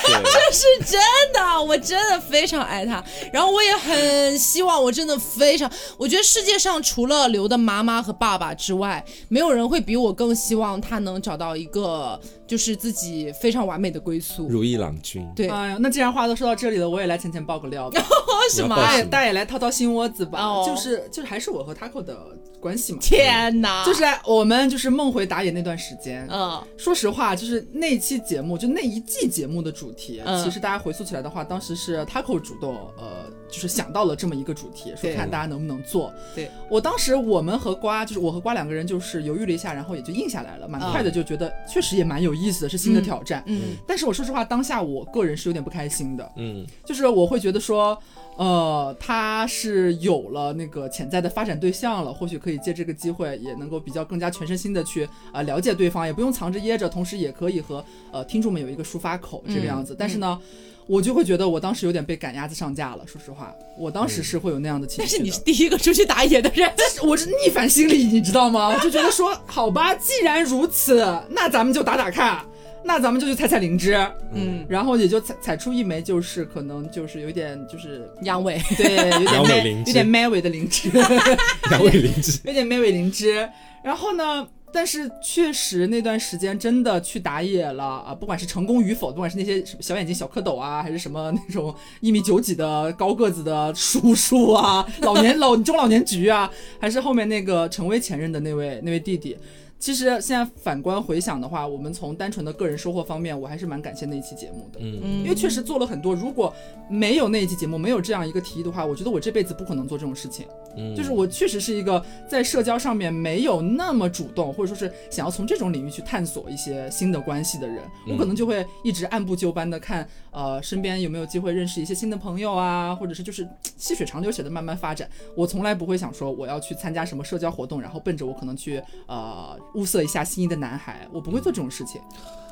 这，是真的，我真的非常爱他。然后我也很希望，我真的非常，我觉得世界上除了刘的妈妈和爸爸之外，没有人会比我更希望他能找到一个就是自己非常完美的归宿。如意郎君。对，哎呀，那既然话都说到这里了，我也来浅浅爆个料吧。什么大你要报什家大家也来掏掏心窝子吧。哦就是就是还是我和 Taco 的关系嘛。天哪！就是我们就是梦回打野那段时间，嗯说实话，就是那期节目，就那一季节目的主题，嗯其实大家回溯起来的话，当时是 Taco 主动，呃，就是想到了这么一个主题，说看大家能不能做。对我当时我们和瓜，就是我和瓜两个人，就是犹豫了一下，然后也就应下来了，蛮快的就觉得确实也蛮有意思的，是新的挑战。嗯。但是我说实话，当下我个人是有点不开心的，嗯，就是我会觉得说，呃，他是有了那个潜在的发展对象了，或许可以借这个机会，也能够比较更加全身心的去呃了解对方，也不用藏着掖着，同时也可以和呃听众们有一个抒发口这个样子。但是呢。我就会觉得我当时有点被赶鸭子上架了，说实话，我当时是会有那样的情绪的。但是你是第一个出去打野的人，但 是我是逆反心理，你知道吗？我就觉得说，好吧，既然如此，那咱们就打打看，那咱们就去采采灵芝，嗯，然后也就采采出一枚，就是可能就是有点就是阳痿，对，有点阳痿 man- 灵芝有点 man 尾的灵芝，两位灵芝。有点 man 尾灵芝。然后呢，但是确实那段时间真的去打野了啊，不管是成功与否，不管是那些什么小眼睛小蝌蚪啊，还是什么那种一米九几的高个子的叔叔啊，老年老中老年局啊，还是后面那个成为前任的那位那位弟弟。其实现在反观回想的话，我们从单纯的个人收获方面，我还是蛮感谢那一期节目的。嗯，嗯因为确实做了很多，如果没有那一期节目，没有这样一个提议的话，我觉得我这辈子不可能做这种事情。嗯就是我确实是一个在社交上面没有那么主动，或者说是想要从这种领域去探索一些新的关系的人，我可能就会一直按部就班的看，呃，身边有没有机会认识一些新的朋友啊，或者是就是细水长流写的慢慢发展。我从来不会想说我要去参加什么社交活动，然后奔着我可能去呃物色一下心仪的男孩，我不会做这种事情。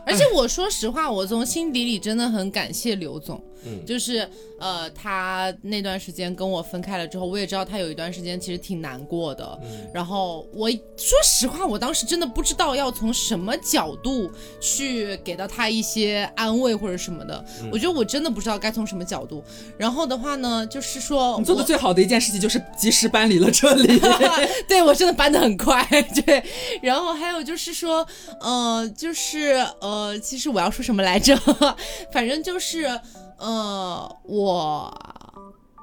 而且我说实话，我从心底里真的很感谢刘总，嗯就是呃，他那段时间跟我分开了之后，我也知道他有一段时间其实挺难过的。然后我说实话，我当时真的不知道要从什么角度去给到他一些安慰或者什么的，我觉得我真的不知道该从什么角度。然后的话呢，就是说你做的最好的一件事情就是及时搬离了这里。对我真的搬得很快，对。然后还有就是说，呃，就是呃，其实我要说什么来着？反正就是呃，我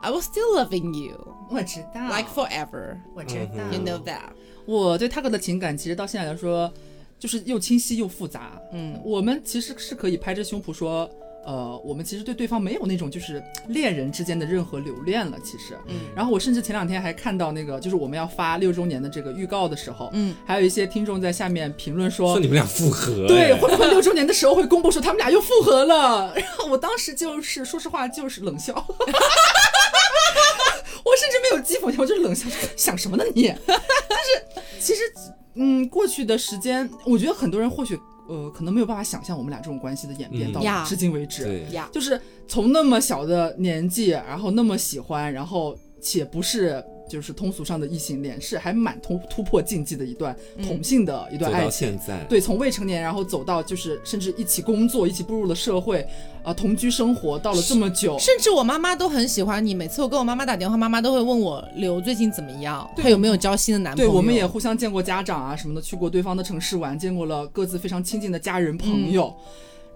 I was still loving you 我知道 like forever. 我知道 You know that？我对他哥的情感，其实到现在来说，就是又清晰又复杂。嗯我们其实是可以拍着胸脯说，呃，我们其实对对方没有那种就是恋人之间的任何留恋了。其实，嗯。然后我甚至前两天还看到那个，就是我们要发六周年的这个预告的时候，嗯，还有一些听众在下面评论说，说你们俩复合，对，会不会六周年的时候会公布说他们俩又复合了？然 后我当时就是说实话就是冷笑，我甚至没有讥讽他，我就是冷笑，想什么呢你？但是其实，嗯，过去的时间，我觉得很多人或许。呃，可能没有办法想象我们俩这种关系的演变到至今为止，就是从那么小的年纪，然后那么喜欢，然后且不是。就是通俗上的异性恋，是还蛮突突破禁忌的一段同性的一段爱情。现在，对，从未成年然后走到就是甚至一起工作，一起步入了社会，啊，同居生活到了这么久，甚至我妈妈都很喜欢你。每次我跟我妈妈打电话，妈妈都会问我刘最近怎么样，她有没有交新的男朋友。对，我们也互相见过家长啊什么的，去过对方的城市玩，见过了各自非常亲近的家人朋友。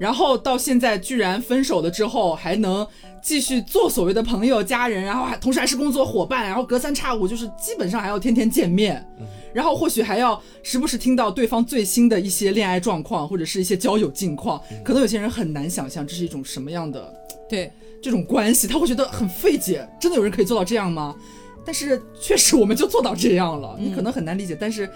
然后到现在居然分手了之后还能继续做所谓的朋友家人，然后还同时还是工作伙伴，然后隔三差五就是基本上还要天天见面，然后或许还要时不时听到对方最新的一些恋爱状况或者是一些交友近况，可能有些人很难想象这是一种什么样的对这种关系，他会觉得很费解，真的有人可以做到这样吗？但是确实我们就做到这样了，你可能很难理解，但是。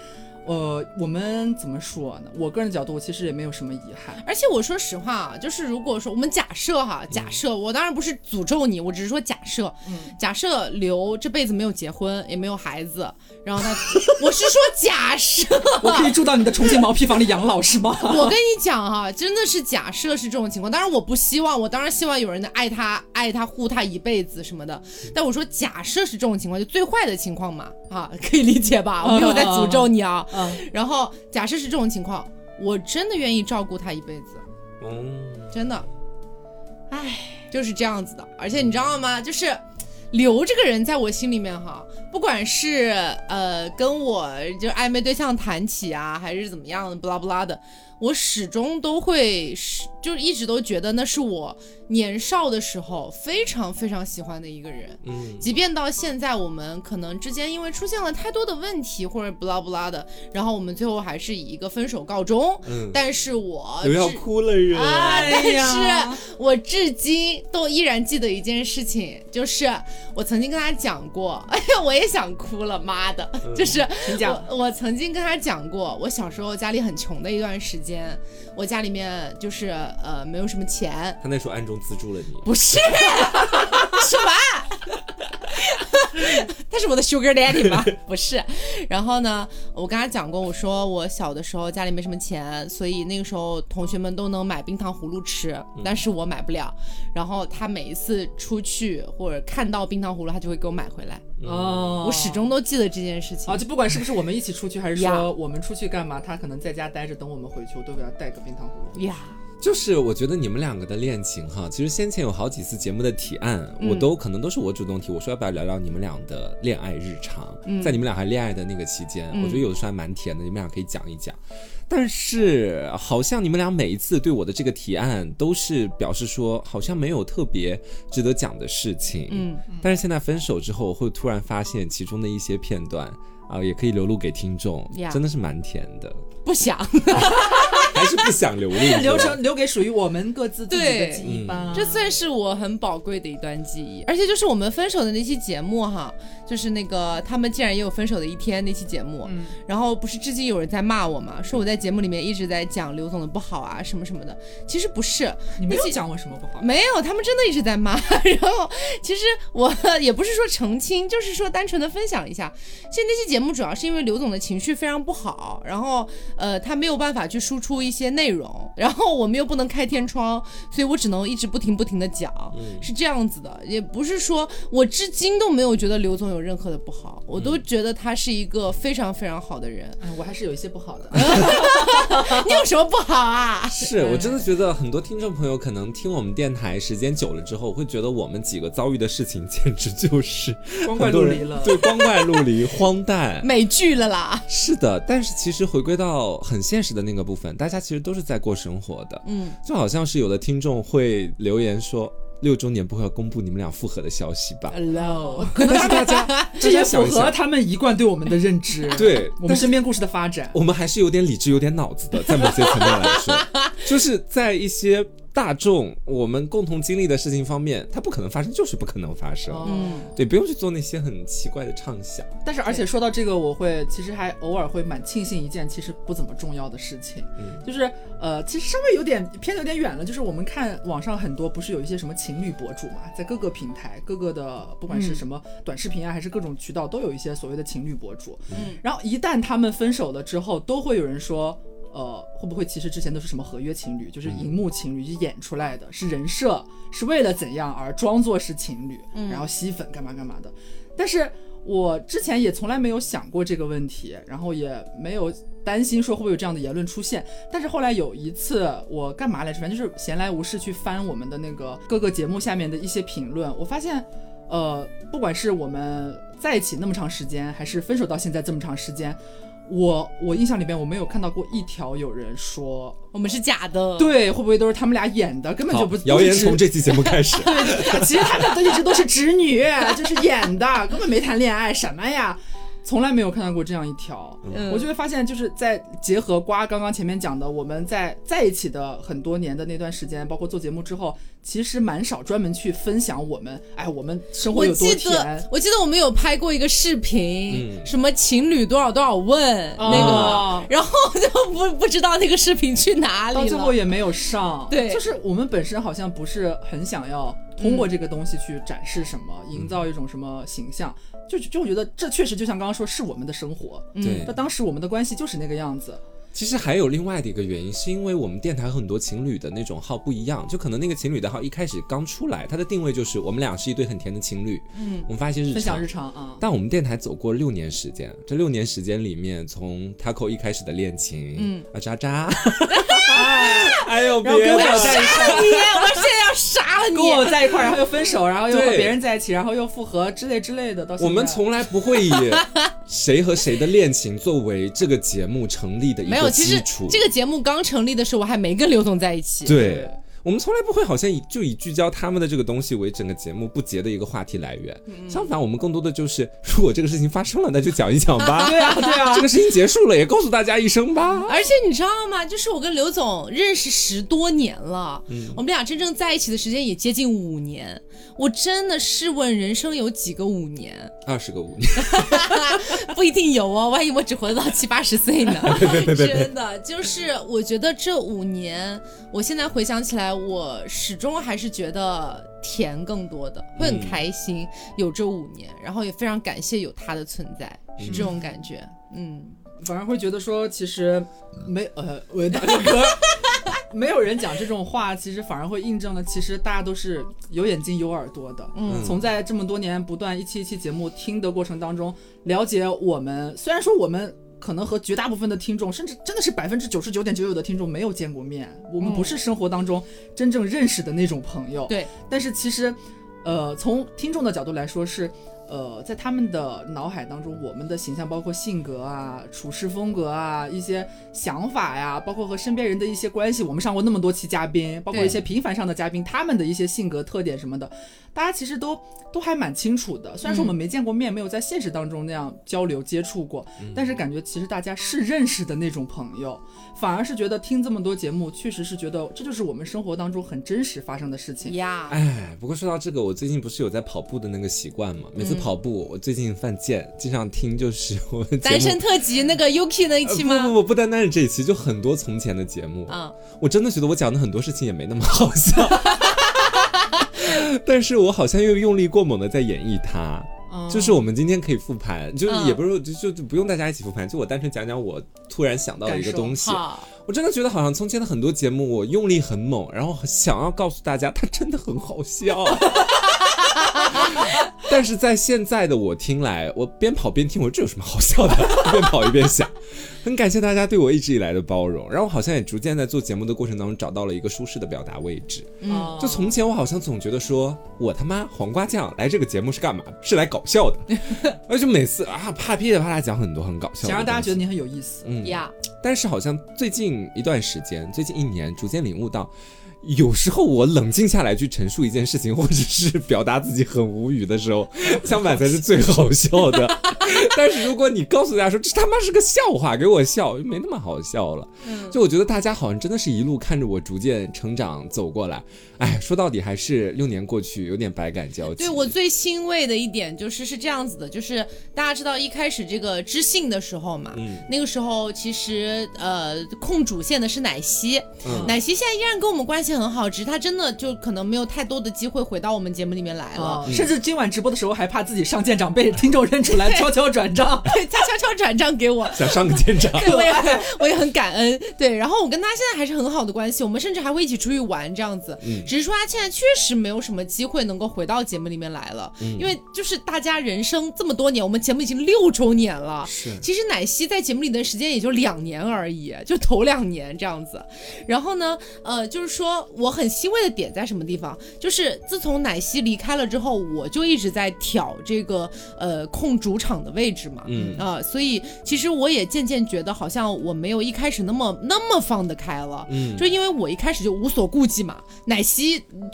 呃，我们怎么说呢？我个人的角度，我其实也没有什么遗憾。而且我说实话啊，就是如果说我们假设哈，假设我当然不是诅咒你，我只是说假设，假设刘这辈子没有结婚，也没有孩子，然后他，我是说假设，我可以住到你的重庆毛坯房里养老是吗？我跟你讲哈，真的是假设是这种情况，当然我不希望，我当然希望有人能爱他，爱他护他一辈子什么的。但我说假设是这种情况，就最坏的情况嘛，啊，可以理解吧？我没有在诅咒你啊。嗯，然后假设是这种情况，我真的愿意照顾他一辈子，嗯，真的，唉，就是这样子的。而且你知道吗？就是刘这个人在我心里面哈，不管是呃跟我就暧昧对象谈起啊，还是怎么样的，不拉不拉的。我始终都会是，就一直都觉得那是我年少的时候非常非常喜欢的一个人。嗯，即便到现在，我们可能之间因为出现了太多的问题或者不拉不拉的，然后我们最后还是以一个分手告终。嗯，但是我又要哭了人啊！但是我至今都依然记得一件事情，就是我曾经跟他讲过，哎呀，我也想哭了，妈的，就是我我曾经跟他讲过，我小时候家里很穷的一段时间。间，我家里面就是呃没有什么钱。他那时候暗中资助了你？不是，什么？他是我的 Sugar Daddy 吗？不是。然后呢，我跟他讲过，我说我小的时候家里没什么钱，所以那个时候同学们都能买冰糖葫芦吃，但是我买不了。然后他每一次出去或者看到冰糖葫芦，他就会给我买回来。哦，我始终都记得这件事情。啊，就不管是不是我们一起出去，还是说我们出去干嘛，他可能在家待着等我们回去，我都给他带个冰糖葫芦。呀。就是我觉得你们两个的恋情哈，其实先前有好几次节目的提案，我都可能都是我主动提，我说要不要聊聊你们俩的恋爱日常，在你们俩还恋爱的那个期间，我觉得有的时候还蛮甜的，你们俩可以讲一讲。但是好像你们俩每一次对我的这个提案都是表示说，好像没有特别值得讲的事情。嗯，但是现在分手之后，我会突然发现其中的一些片段啊，也可以流露给听众，真的是蛮甜的。不想，还是不想留留 留成留给属于我们各自自己的记忆吧。这算是我很宝贵的一段记忆，而且就是我们分手的那期节目哈，就是那个他们竟然也有分手的一天那期节目，然后不是至今有人在骂我嘛，说我在节目里面一直在讲刘总的不好啊什么什么的，其实不是，你没有讲我什么不好，没有，他们真的一直在骂。然后其实我也不是说澄清，就是说单纯的分享一下。其实那期节目主要是因为刘总的情绪非常不好，然后。呃，他没有办法去输出一些内容，然后我们又不能开天窗，所以我只能一直不停不停的讲，是这样子的，也不是说我至今都没有觉得刘总有任何的不好，我都觉得他是一个非常非常好的人，我还是有一些不好的，你有什么不好啊？是我真的觉得很多听众朋友可能听我们电台时间久了之后，会觉得我们几个遭遇的事情简直就是光怪陆离了，对，光怪陆离，荒诞，美剧了啦。是的，但是其实回归到。很现实的那个部分，大家其实都是在过生活的，嗯，就好像是有的听众会留言说六周年不会要公布你们俩复合的消息吧？Hello，但是大家 这也符合他们一贯对我们的认知，对我们身边故事的发展，我们还是有点理智、有点脑子的，在某些层面来说，就是在一些。大众我们共同经历的事情方面，它不可能发生，就是不可能发生。嗯，对，不用去做那些很奇怪的畅想。但是，而且说到这个，我会其实还偶尔会蛮庆幸一件其实不怎么重要的事情，嗯就是呃，其实稍微有点偏的有点远了，就是我们看网上很多不是有一些什么情侣博主嘛，在各个平台、各个的不管是什么短视频啊，还是各种渠道，都有一些所谓的情侣博主。嗯，然后一旦他们分手了之后，都会有人说。呃，会不会其实之前都是什么合约情侣，就是荧幕情侣，就演出来的，是人设，是为了怎样而装作是情侣，嗯然后吸粉干嘛干嘛的。但是我之前也从来没有想过这个问题，然后也没有担心说会不会有这样的言论出现。但是后来有一次我干嘛来着？反正就是闲来无事去翻我们的那个各个节目下面的一些评论，我发现，呃，不管是我们在一起那么长时间，还是分手到现在这么长时间。我我印象里边我没有看到过一条有人说我们是假的。对，会不会都是他们俩演的，根本就不，谣言从这。期节目开始。对其实他们都一直都是直女，就是演的，根本没谈恋爱，什么呀？从来没有看到过这样一条，嗯我就会发现，就是在结合瓜刚刚前面讲的，我们在在一起的很多年的那段时间，包括做节目之后，其实蛮少专门去分享我们，哎，我们生活我有多记甜。得，。我记得我们有拍过一个视频，嗯。什么情侣多少多少问、那个，哦。然后就不不知道那个视频去哪里了。到最后也没有上，对。就是我们本身好像不是很想要通过这个东西去展示什么，营造一种什么形象，就就我觉得这确实就像刚刚说，是我们的生活，对。那当时我们的关系就是那个样子，其实还有另外的一个原因，是因为我们电台很多情侣的那种号不一样，就可能那个情侣的号一开始刚出来，它的定位就是我们俩是一对很甜的情侣，嗯，我们发一些日常分享日。常啊。但我们电台走过六年时间，这六年时间里面，从 Taco 一开始的恋情，嗯。啊渣渣，还有别我的，在一块儿，你，我现在要杀了你！跟我在一块儿，然后又分手，然后又和别人在一起，然后又复合之类之类的。到 我们从来不会以谁和谁的恋情作为这个节目成立的一没有，个其实基础。这个节目刚成立的时候，我还没跟刘总在一起。对。我们从来不会好像以就以聚焦他们的这个东西为整个节目不结的一个话题来源，嗯相反，我们更多的就是，如果这个事情发生了，那就讲一讲吧。对啊，对啊这，个事情结束了，也告诉大家一声吧。而且你知道吗？就是我跟刘总认识十多年了，嗯我们俩真正在一起的时间也接近五年。我真的试问，人生有几个五年？二十个五年，不一定有哦，万一我只活得到七八十岁呢？真的，就是我觉得这五年，我现在回想起来，我始终还是觉得甜更多的，会很开心、有这五年，然后也非常感谢有他的存在，是这种感觉。嗯，反而会觉得说，其实没呃，我打个嗝，没有人讲这种话，其实反而会印证了，其实大家都是有眼睛有耳朵的。嗯从在这么多年不断一期一期节目听的过程当中，了解我们，虽然说我们。可能和绝大部分的听众，甚至真的是百分之九十九点九九的听众没有见过面，我们不是生活当中真正认识的那种朋友。对，但是其实，呃，从听众的角度来说是，呃，在他们的脑海当中，我们的形象，包括性格啊、处事风格啊、一些想法呀，包括和身边人的一些关系，我们上过那么多期嘉宾，包括一些平凡上的嘉宾，他们的一些性格特点什么的，大家其实都都还蛮清楚的。虽然说我们没见过面，没有在现实当中那样交流接触过，但是感觉其实大家是认识的那种朋友，反而是觉得听这么多节目，确实是觉得这就是我们生活当中很真实发生的事情。呀，哎，不过说到这个，我最近不是有在跑步的那个习惯嘛？每次跑步，我最近犯贱，经常听就是 我们节目单身特辑那个 Yuki 那一期吗？呃不不不，不单单是这一期，就很多从前的节目，啊，我真的觉得我讲的很多事情也没那么好笑，但是我好像又用力过猛的在演绎它。嗯就是我们今天可以复盘，就也不是就就就不用大家一起复盘，就我单纯讲讲我突然想到的一个东西。我真的觉得好像从前的很多节目，我用力很猛，然后想要告诉大家它真的很好笑。但是在现在的我听来，我边跑边听，我说这有什么好笑的？一 边跑一边想，很感谢大家对我一直以来的包容，然后我好像也逐渐在做节目的过程当中找到了一个舒适的表达位置。嗯就从前我好像总觉得说，我他妈黄瓜酱来这个节目是干嘛？是来搞笑的，而且每次啊啪噼里啪啦讲很多很搞笑的，想让大家觉得。你很有意思。嗯呀，但是好像最近一段时间，最近一年，逐渐领悟到，有时候我冷静下来去陈述一件事情，或者是表达自己很无语的时候，相反才是最好笑的。但是如果你告诉大家说这他妈是个笑话，给我笑，没那么好笑了。就我觉得大家好像真的是一路看着我逐渐成长走过来。哎，说到底还是六年过去，有点百感交集。对我最欣慰的一点就是是这样子的，就是大家知道一开始这个知性的时候嘛，嗯，那个时候其实呃控主线的是奶昔，奶昔现在依然跟我们关系很好，只是他真的就可能没有太多的机会回到我们节目里面来了，甚至今晚直播的时候还怕自己上舰长被听众认出来，悄悄转账，对，他悄悄转账给我，想上个舰长，对，我也我也很感恩，对，然后我跟他现在还是很好的关系，我们甚至还会一起出去玩这样子，嗯。只是说他现在确实没有什么机会能够回到节目里面来了，因为就是大家人生这么多年，我们节目已经六周年了。是，其实奶昔在节目里的时间也就两年而已，就头两年这样子。然后呢，呃，就是说我很欣慰的点在什么地方？就是自从奶昔离开了之后，我就一直在挑这个呃控主场的位置嘛，嗯啊，所以其实我也渐渐觉得好像我没有一开始那么那么放得开了，嗯，就因为我一开始就无所顾忌嘛，奶昔。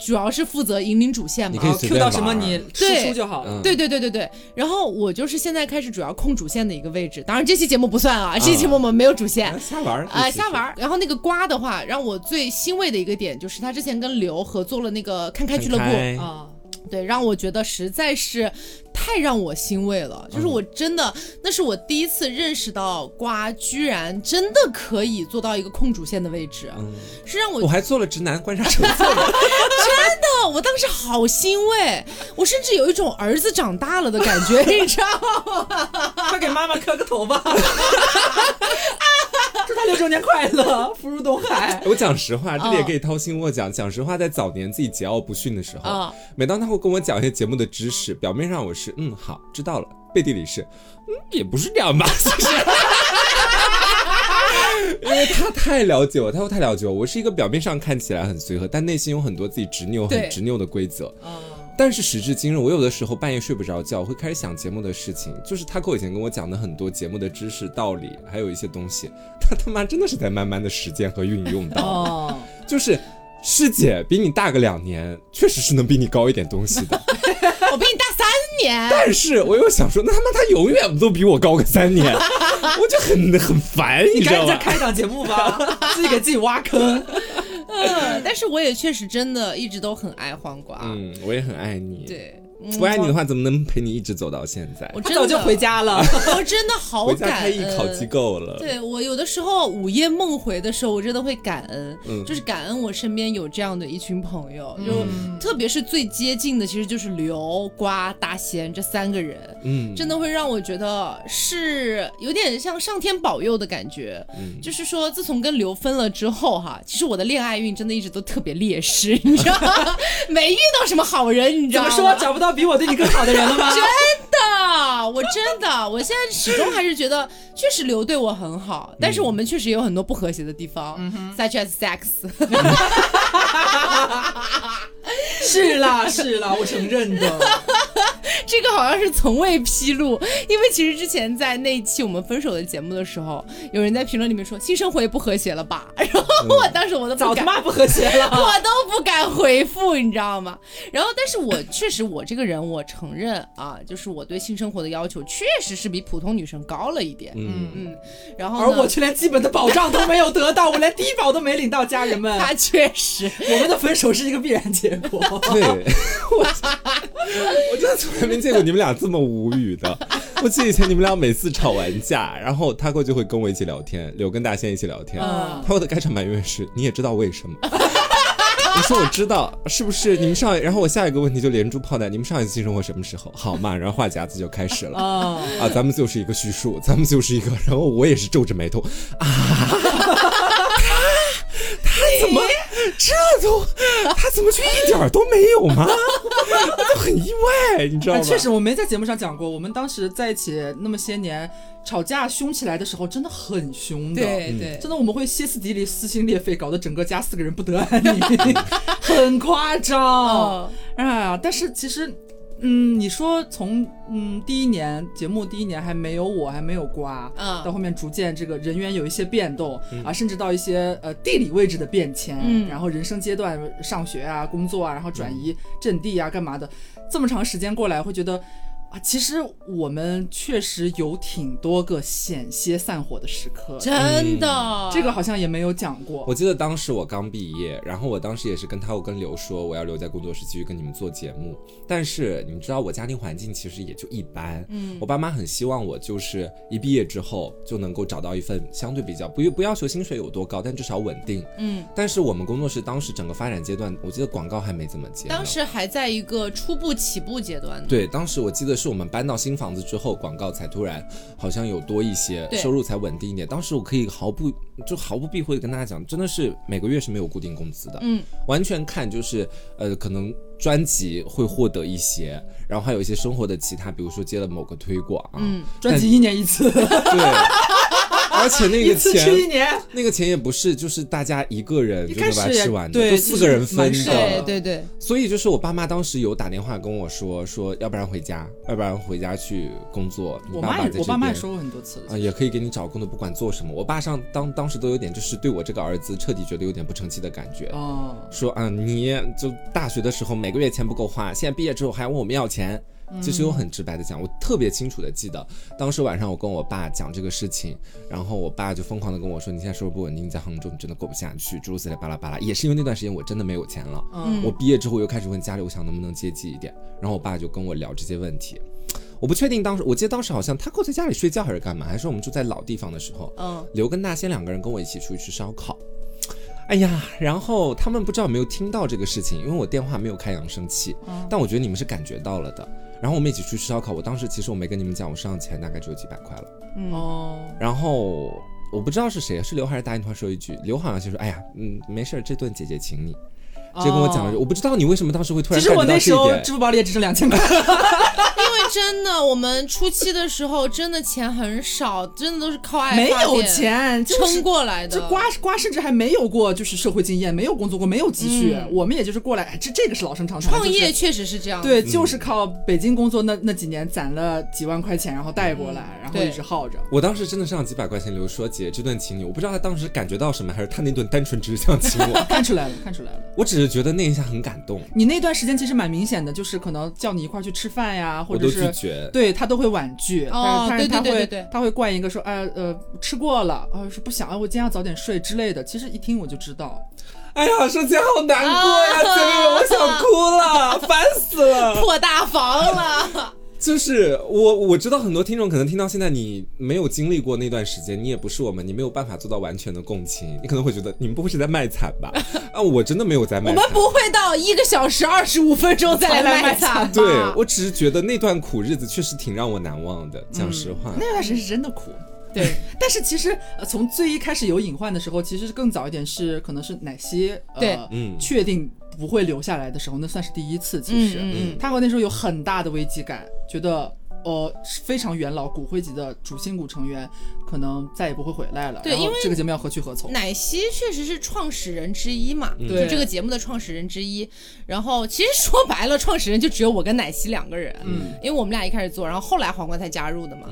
主要是负责引领主线嘛，Q 到什么你输出就好了。对对对对对。然后我就是现在开始主要控主线的一个位置，当然这期节目不算啊，这期节目我们没有主线，瞎玩啊瞎玩。然后那个瓜的话，让我最欣慰的一个点就是他之前跟刘合作了那个看开俱乐部啊。对，让我觉得实在是太让我欣慰了。就是我真的，那是我第一次认识到瓜居然真的可以做到一个控主线的位置，是让我我还做了直男观察手册，真的，我当时好欣慰，我甚至有一种儿子长大了的感觉，你知道吗？快给妈妈磕个头吧！祝他六周年快乐，福如东海。我讲实话，这里也可以掏心窝讲。讲实话，在早年自己桀骜不驯的时候，每当他会跟我讲一些节目的知识，表面上我是嗯好知道了，背地里是嗯也不是这样吧，其实。因为他太了解我，他又太了解我。我是一个表面上看起来很随和，但内心有很多自己执拗、很执拗的规则。但是时至今日，我有的时候半夜睡不着觉，我会开始想节目的事情。就是他跟我以前跟我讲的很多节目的知识、道理，还有一些东西，他他妈真的是在慢慢的实践和运用到。哦，就是师姐比你大个两年，确实是能比你高一点东西的。我比你大三年，但是我又想说，那他妈他永远都比我高个三年，我就很很烦，你知道吗？你赶紧再开档节目吧，自己给自己挖坑。嗯，但是我也确实真的一直都很爱黄瓜。嗯，我也很爱你。对。不爱你的话，怎么能陪你一直走到现在？我早就回家了，我真的好感 恩。开艺考机构了。对我有的时候午夜梦回的时候，我真的会感恩，嗯就是感恩我身边有这样的一群朋友，就特别是最接近的，其实就是刘瓜大仙这三个人，嗯，真的会让我觉得是有点像上天保佑的感觉。嗯，就是说自从跟刘分了之后哈，其实我的恋爱运真的一直都特别劣势，你知道吗？没遇到什么好人，你知道吗？怎么说找不到？比我对你更好的人了吗？真的，我真的，我现在始终还是觉得，确实刘对我很好，但是我们确实也有很多不和谐的地方，such as sex。是啦是啦，我承认的。这个好像是从未披露，因为其实之前在那一期我们分手的节目的时候，有人在评论里面说性生活也不和谐了吧？然后我当时我都早他妈不和谐了，我都不敢回复，你知道吗？然后，但是我确实我这个人，我承认啊，就是我对性生活的要求确实是比普通女生高了一点。嗯嗯。然后，而我却连基本的保障都没有得到，我连低保都没领到，家人们。他确实，我们的分手是一个必然结果。对，我 我真的从来没见过你们俩这么无语的。我记得以前你们俩每次吵完架，然后他过就会跟我一起聊天，柳跟大仙一起聊天。他的开场白永远是你也知道为什么。我说我知道，是不是你们上？然后我下一个问题就连珠炮弹，你们上一次性生活什么时候？好嘛，然后话匣子就开始了。啊，咱们就是一个叙述，咱们就是一个，然后我也是皱着眉头啊。他他怎么这都他怎么就一点都没有吗？我就很意外，你知道吗？确实，我没在节目上讲过，我们当时在一起那么些年，吵架凶起来的时候真的很凶的，对对，真的我们会歇斯底里、撕心裂肺，搞得整个家四个人不得安宁，很夸张。哎呀，但是其实。嗯，你说从嗯第一年节目第一年还没有我还没有瓜，嗯。到后面逐渐这个人员有一些变动、啊，甚至到一些呃地理位置的变迁，嗯。然后人生阶段上学啊、工作啊，然后转移阵地啊、干嘛的，这么长时间过来，会觉得。啊，其实我们确实有挺多个险些散伙的时刻，真的，这个好像也没有讲过。我记得当时我刚毕业，然后我当时也是跟他，我跟刘说我要留在工作室继续跟你们做节目。但是你知道我家庭环境其实也就一般，嗯，我爸妈很希望我就是一毕业之后就能够找到一份相对比较不不要求薪水有多高，但至少稳定，嗯。但是我们工作室当时整个发展阶段，我记得广告还没怎么接，当时还在一个初步起步阶段。对，当时我记得是我们搬到新房子之后，广告才突然好像有多一些，收入才稳定一点。当时我可以毫不就毫不避讳的跟大家讲，真的是每个月是没有固定工资的，嗯，完全看就是呃可能专辑会获得一些，然后还有一些生活的其他，比如说接了某个推广，嗯，专辑一年一次，对，而且那个一吃一钱。年，那个钱也不是，就是大家一个人就能把它吃完的，对都四个人分的。对对对，所以就是我爸妈当时有打电话跟我说，说要不然回家，要不然回家去工作。我妈也我爸妈也说过很多次也可以给你找工作，不管做什么。我爸上当当时都有点就是对我这个儿子彻底觉得有点不成器的感觉，哦，说啊、你就大学的时候每个月钱不够花，现在毕业之后还问我们要钱。其实我很直白的讲，我特别清楚的记得，当时晚上我跟我爸讲这个事情，然后我爸就疯狂的跟我说，你现在收入不稳定，你在杭州你真的过不下去，诸如此类巴拉巴拉。也是因为那段时间我真的没有钱了，嗯我毕业之后又开始问家里，我想能不能接济一点，然后我爸就跟我聊这些问题。我不确定当时，我记得当时好像他扣在家里睡觉还是干嘛，还是我们住在老地方的时候，嗯，刘跟大仙两个人跟我一起出去吃烧烤。哎呀，然后他们不知道有没有听到这个事情，因为我电话没有开扬声器，但我觉得你们是感觉到了的。然后我们一起出去吃烧烤，我当时其实我没跟你们讲，我身上钱大概只有几百块了。哦，然后我不知道是谁，是刘还是大英突然说一句，刘好像就说：“哎呀，嗯，没事儿，这顿姐姐请你。”直接跟我讲了，哦我不知道你为什么当时会突然其实我感觉到那时候这一点。支付宝里也只剩两千块，因为真的，我们初期的时候真的钱很少，真的都是靠爱没有钱，就是撑过来的。这瓜瓜甚至还没有过就是社会经验，没有工作过，没有积蓄，嗯我们也就是过来，哎这这个是老生常谈，创业确实是这样。，对，就是靠北京工作那那几年攒了几万块钱，然后带过来，然后一直耗着。我当时真的是让几百块钱，刘说姐这段情你，我不知道他当时感觉到什么，还是他那顿单纯只是想请我。看出来了，看出来了。我只是觉得那一下很感动，你那段时间其实蛮明显的，就是可能叫你一块去吃饭呀，或者是拒绝。对他都会婉拒，哦但是他会对对对对对他会惯一个说，哎呃吃过了，呃说不想，啊我今天要早点睡之类的。其实一听我就知道，哎呀，说起来好难过呀，啊姐妹们，我想哭了，烦死了。破大防了。就是我我知道很多听众可能听到现在你没有经历过那段时间，你也不是我们，你没有办法做到完全的共情，你可能会觉得你们不会是在卖惨吧？啊，我真的没有在卖惨。我们不会到一个小时二十五分钟再来卖惨？对我只是觉得那段苦日子确实挺让我难忘的，讲实话。那段时间是真的苦。对，但是其实呃从最一开始有隐患的时候，其实是更早一点是可能是奶昔对呃嗯确定不会留下来的时候，那算是第一次。其实，嗯嗯他和那时候有很大的危机感，觉得。呃，非常元老骨灰级的主心骨成员，可能再也不会回来了。对因为这个节目要何去何从？奶昔确实是创始人之一嘛，就这个节目的创始人之一。然后其实说白了，创始人就只有我跟奶昔两个人，嗯，因为我们俩一开始做，然后后来黄瓜才加入的嘛。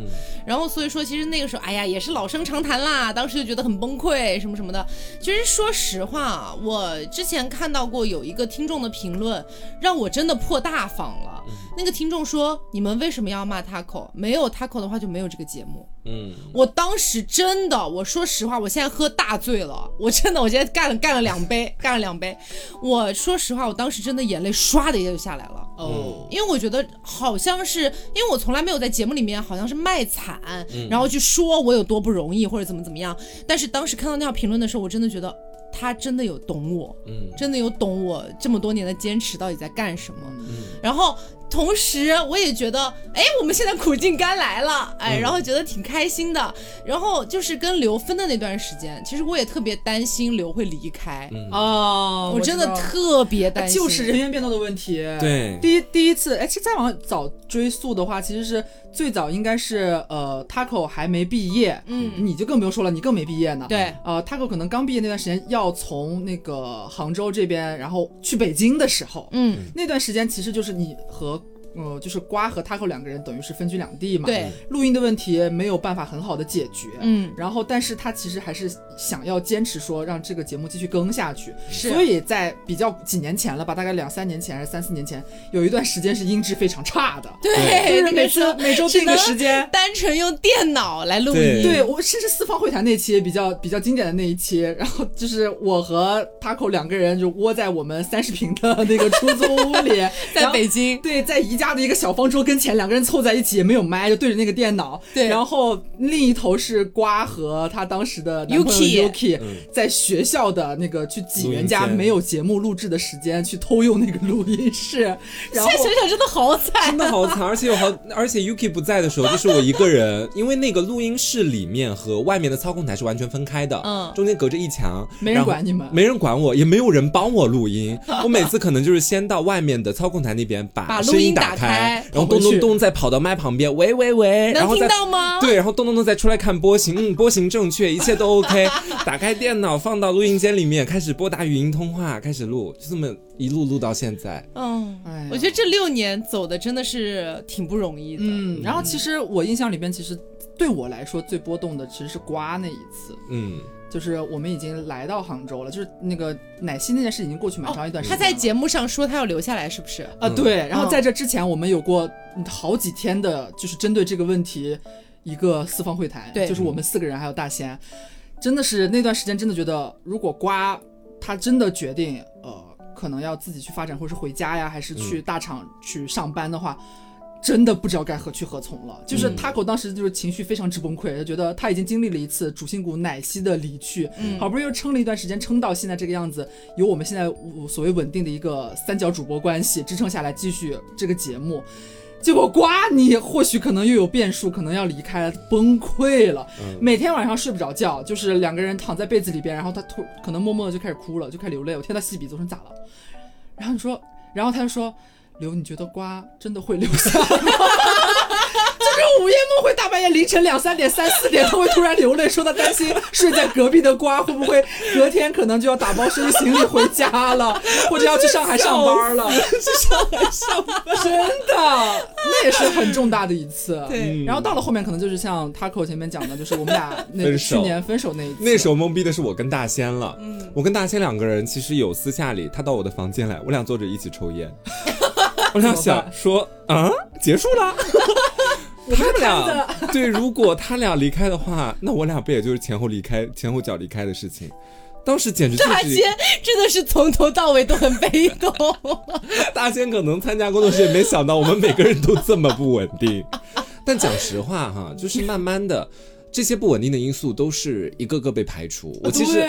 然后所以说，其实那个时候，哎呀，也是老生常谈啦。当时就觉得很崩溃，什么什么的。其实说实话啊，我之前看到过有一个听众的评论，让我真的破大防了。那个听众说：“你们为什么要骂 Taco？没有 Taco 的话就没有这个节目。”嗯，我当时真的，我说实话，我现在喝大醉了，我真的，我现在干了干了两杯，干了两杯。我说实话，我当时真的眼泪唰的一下就下来了。哦，因为我觉得好像是，因为我从来没有在节目里面好像是卖惨，然后去说我有多不容易或者怎么怎么样。但是当时看到那条评论的时候，我真的觉得他真的有懂我，嗯真的有懂我这么多年的坚持到底在干什么。嗯然后同时我也觉得，哎，我们现在苦尽甘来了，哎，然后觉得挺开心的。然后就是跟刘分的那段时间，其实我也特别担心刘会离开，哦，我真的特别担心，就是人员变动的问题。对。第一第一次，哎，其实再往早追溯的话，其实是最早应该是呃，Taco 还没毕业，嗯。你就更不用说了，你更没毕业呢。对。呃，Taco 可能刚毕业那段时间，要从那个杭州这边，然后去北京的时候，嗯。那段时间其实就是你和呃，就是瓜和 Taco 两个人等于是分居两地嘛，对，录音的问题没有办法很好的解决，嗯，然后但是他其实还是想要坚持说让这个节目继续更下去，是。所以在比较几年前了吧，大概两三年前还是三四年前，有一段时间是音质非常差的，对，就是每次那个每周定个时间。单纯用电脑来录音，对。我甚至四方会谈那期也比较比较经典的那一期，然后就是我和 Taco 两个人就窝在我们三十平的那个出租屋里，在北京，对，在宜家的一个小方桌跟前，两个人凑在一起，也没有麦，就对着那个电脑。对然后另一头是瓜和他当时的男朋友 Yuki 在学校的那个去挤人家没有节目录制的时间，去偷用那个录音室。然后现在想想真的好惨真，的好惨，而且有好，而且 Yuki 不在的时候，就是我一个人，因为那个录音室里面和外面的操控台是完全分开的，嗯中间隔着一墙，没人管你们没人管我，也没有人帮我录音。我每次可能就是先到外面的操控台那边把把声音打打开然后咚咚咚再跑到麦旁边，喂喂喂，然能听后再到吗？对，然后咚咚咚再出来看波形，嗯，波形正确，一切都 OK。打开电脑，放到录音间里面，开始拨打语音通话，开始录，就这么一路录到现在。嗯哎，我觉得这六年走的真的是挺不容易的。嗯，然后其实我印象里边，其实对我来说最波动的其实是瓜那一次。嗯，就是我们已经来到杭州了，就是那个奶昔那件事已经过去蛮长一段时间了。他在节目上说他要留下来，是不是？啊，嗯对，然后嗯在这之前，我们有过嗯好几天的，就是针对这个问题一个四方会谈，对就是我们四个人还有大仙，真的是那段时间真的觉得，如果瓜他真的决定呃可能要自己去发展，或是回家呀，还是去大厂去上班的话。真的不知道该何去何从了，就是嗯 Taco 当时就是情绪非常之崩溃，他觉得他已经经历了一次主心骨奶昔的离去，嗯好不容易又撑了一段时间，撑到现在这个样子，有我们现在呃所谓稳定的一个三角主播关系支撑下来，继续这个节目。结果瓜你或许可能又有变数，可能要离开了，崩溃了。嗯每天晚上睡不着觉，就是两个人躺在被子里边，然后他突可能默默的就开始哭了，就开始流泪。我天，他吸鼻子，我说你咋了？然后你说，然后他就说，刘，你觉得瓜真的会留下吗？就是午夜梦回，大半夜凌晨两三点、三四点，他会突然流泪，说他担心睡在隔壁的瓜会不会隔天可能就要打包收拾行李回家了，或者要去上海上班了。去上海上班。真的，那也是很重大的一次。对然后到了后面，可能就是像 Taco 前面讲的，就是我们俩那去年分手那一次。那时候懵逼的是我跟大仙了。嗯，我跟大仙两个人其实有私下里，他到我的房间来，我俩坐着一起抽烟。我俩想说啊，结束了。他们俩对，如果他俩离开的话，那我俩不也就是前后离开、前后脚离开的事情？当时简直就是大仙真的是从头到尾都很被动，大仙可能参加工作室也没想到我们每个人都这么不稳定。但讲实话哈，就是慢慢的。这些不稳定的因素都是一个个被排除。我其实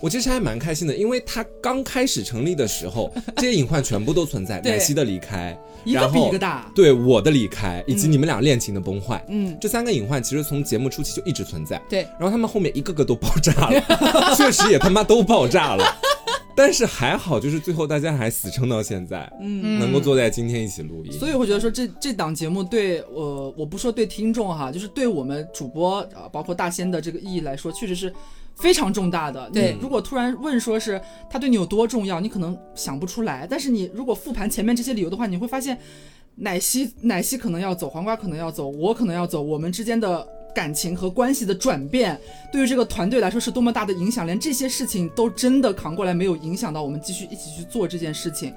我其实还蛮开心的，因为他刚开始成立的时候，这些隐患全部都存在，对奶昔的离开，一个然后比一个大。对我的离开，以及你们俩恋情的崩坏，嗯，这三个隐患其实从节目初期就一直存在。对，然后他们后面一个个都爆炸了，确实也他妈都爆炸了。但是还好，就是最后大家还死撑到现在，嗯，能够坐在今天一起录音。所以我觉得说这这档节目对呃，我不说对听众哈，就是对我们主播啊、包括大仙的这个意义来说，确实是非常重大的。对你如果突然问说是他对你有多重要，你可能想不出来。但是你如果复盘前面这些理由的话，你会发现，奶昔奶昔可能要走，黄瓜可能要走，我可能要走，我们之间的。感情和关系的转变，对于这个团队来说是多么大的影响，连这些事情都真的扛过来，没有影响到我们继续一起去做这件事情，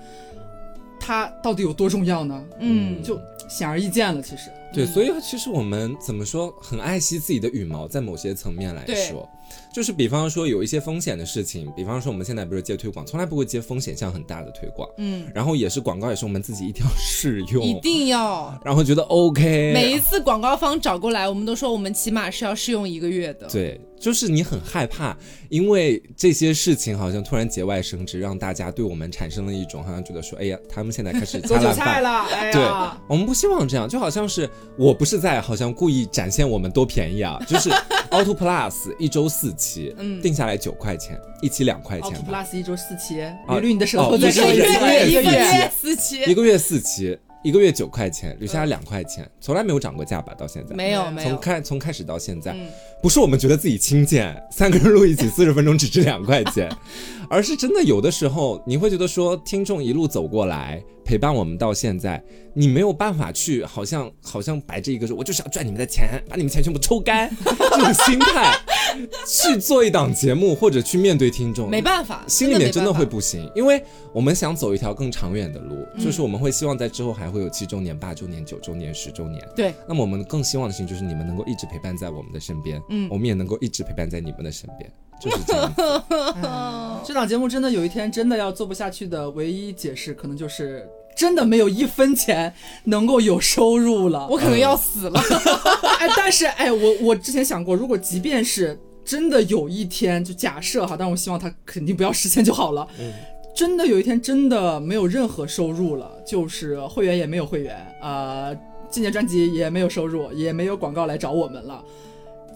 它到底有多重要呢？嗯，就显而易见了。其实，对，所以其实我们怎么说，很爱惜自己的羽毛，在某些层面来对说，就是比方说有一些风险的事情，比方说我们现在不是接推广，从来不会接风险项很大的推广，嗯，然后也是广告，也是我们自己一定要试用，一定要。然后觉得 OK，每一次广告方找过来，我们都说我们起码是要试用一个月的。对，就是你很害怕，因为这些事情好像突然节外生枝，让大家对我们产生了一种好像觉得说，哎呀，他们现在开始 做韭。菜了，哎对呀，，我们不希望这样，就好像是我不是在好像故意展现我们多便宜啊，就是 Auto Plus 一周四期，嗯。定下来九块钱，一期两块钱。Auto Plus 一周四期，啊捋捋你的舌头一个月四期，一个月四期，一个月九块钱，留下来两块钱，从来没有涨过价吧？到现在。没有没有。从，开从开始到现在，嗯。不是我们觉得自己轻贱，三个人录一起四十分钟只值两块钱，而是真的有的时候你会觉得说，听众一路走过来陪伴我们到现在，你没有办法去好像好像摆着一个说，我就是要赚你们的钱，把你们钱全部抽干这种心态去做一档节目或者去面对听众，没办法，心里面真的会不行，因为我们想走一条更长远的路，就是我们会希望在之后还会有七周年、八周年、九周年、十周年。对，那么我们更希望的事情就是你们能够一直陪伴在我们的身边，嗯，我们也能够一直陪伴在你们的身边，就是这样子。这档节目真的有一天真的要做不下去的唯一解释，可能就是真的没有一分钱能够有收入了。我可能要死了。哎，但是哎，我我之前想过，如果即便是真的有一天，就假设哈，但我希望它肯定不要实现就好了。嗯真的有一天真的没有任何收入了，就是会员也没有会员，呃，纪念专辑也没有收入，也没有广告来找我们了。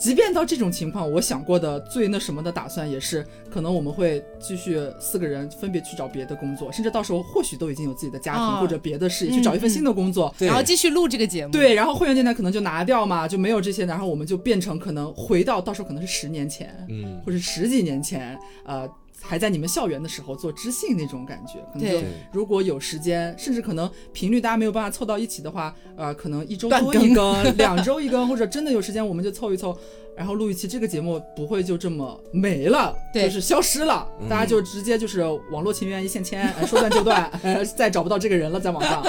即便到这种情况，我想过的最那什么的打算也是，可能我们会继续四个人分别去找别的工作，甚至到时候或许都已经有自己的家庭、啊或者别的事业，去找一份新的工作。对然后继续录这个节目。，对，然后会员电台可能就拿掉嘛，就没有这些，然后我们就变成可能回到到时候可能是十年前，嗯，或者十几年前，呃，还在你们校园的时候做知性那种感觉，可能就对如果有时间，甚至可能频率大家没有办法凑到一起的话，呃，可能一周多一更，两周一更，或者真的有时间我们就凑一凑。然后录一期这个节目不会就这么没了，对。就是消失了，大家就直接就是网络情缘一线牵，呃 说断就断，呃，再找不到这个人了，在网上，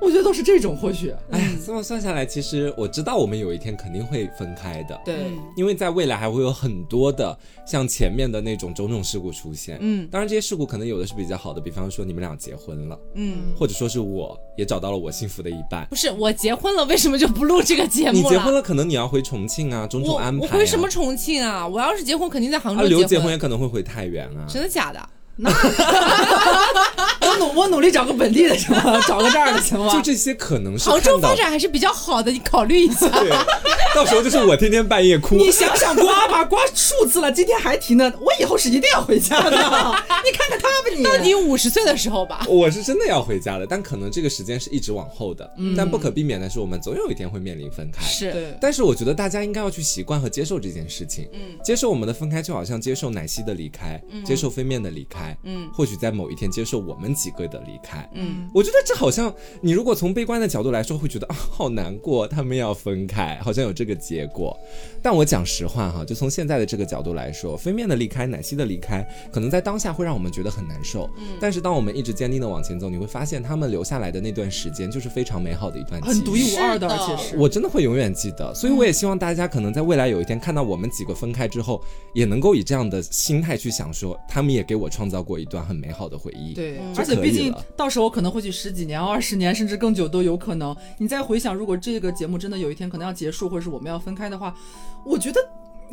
我觉得都是这种，或许，哎。呀，这么算下来，其实我知道我们有一天肯定会分开的，对，嗯因为在未来还会有很多的像前面的那种种种事故出现。嗯。当然这些事故可能有的是比较好的，比方说你们俩结婚了，嗯，或者说是我也找到了我幸福的一半。不是我结婚了，为什么就不录这个节目了？你结婚了，可能你要回重庆啊，种种我安排、啊。我回什么重庆啊？我要是结婚，肯定在杭啊？州刘结婚。婚也可能会回太原啊。真的假的？我努我努力找个本地的行吗？找个这儿的行吗？就这些可能是杭州发展还是比较好的，你考虑一下。对，到时候就是我天天半夜哭。你想想瓜吧，瓜数次了，今天还提呢。我以后是一定要回家的。你看看他吧你，到你五十岁的时候吧。我是真的要回家了，但可能这个时间是一直往后的。但不可避免的是，我们总有一天会面临分开。是，对，但是我觉得大家应该要去习惯和接受这件事情，嗯，接受我们的分开，就好像接受奶昔的离开，接受飞面的离开，嗯。或许在某一天接受我们几个的离开，嗯，我觉得这好像你如果从悲观的角度来说，会觉得啊好难过，他们要分开，好像有这个结果。但我讲实话哈，就从现在的这个角度来说，飞面的离开，奶昔的离开，可能在当下会让我们觉得很难受，嗯，但是当我们一直坚定的往前走，你会发现他们留下来的那段时间就是非常美好的一段记忆，很独一无二的而且是我真的会永远记得，所以我也希望大家可能在未来有一天看到我们几个分开之后，也能够以这样的心态去想说，他们也给我创造过一段很美好的回忆。，对，嗯而且毕竟到时候可能会去十几年、二十年，甚至更久都有可能。你再回想，如果这个节目真的有一天可能要结束，或者是我们要分开的话，我觉得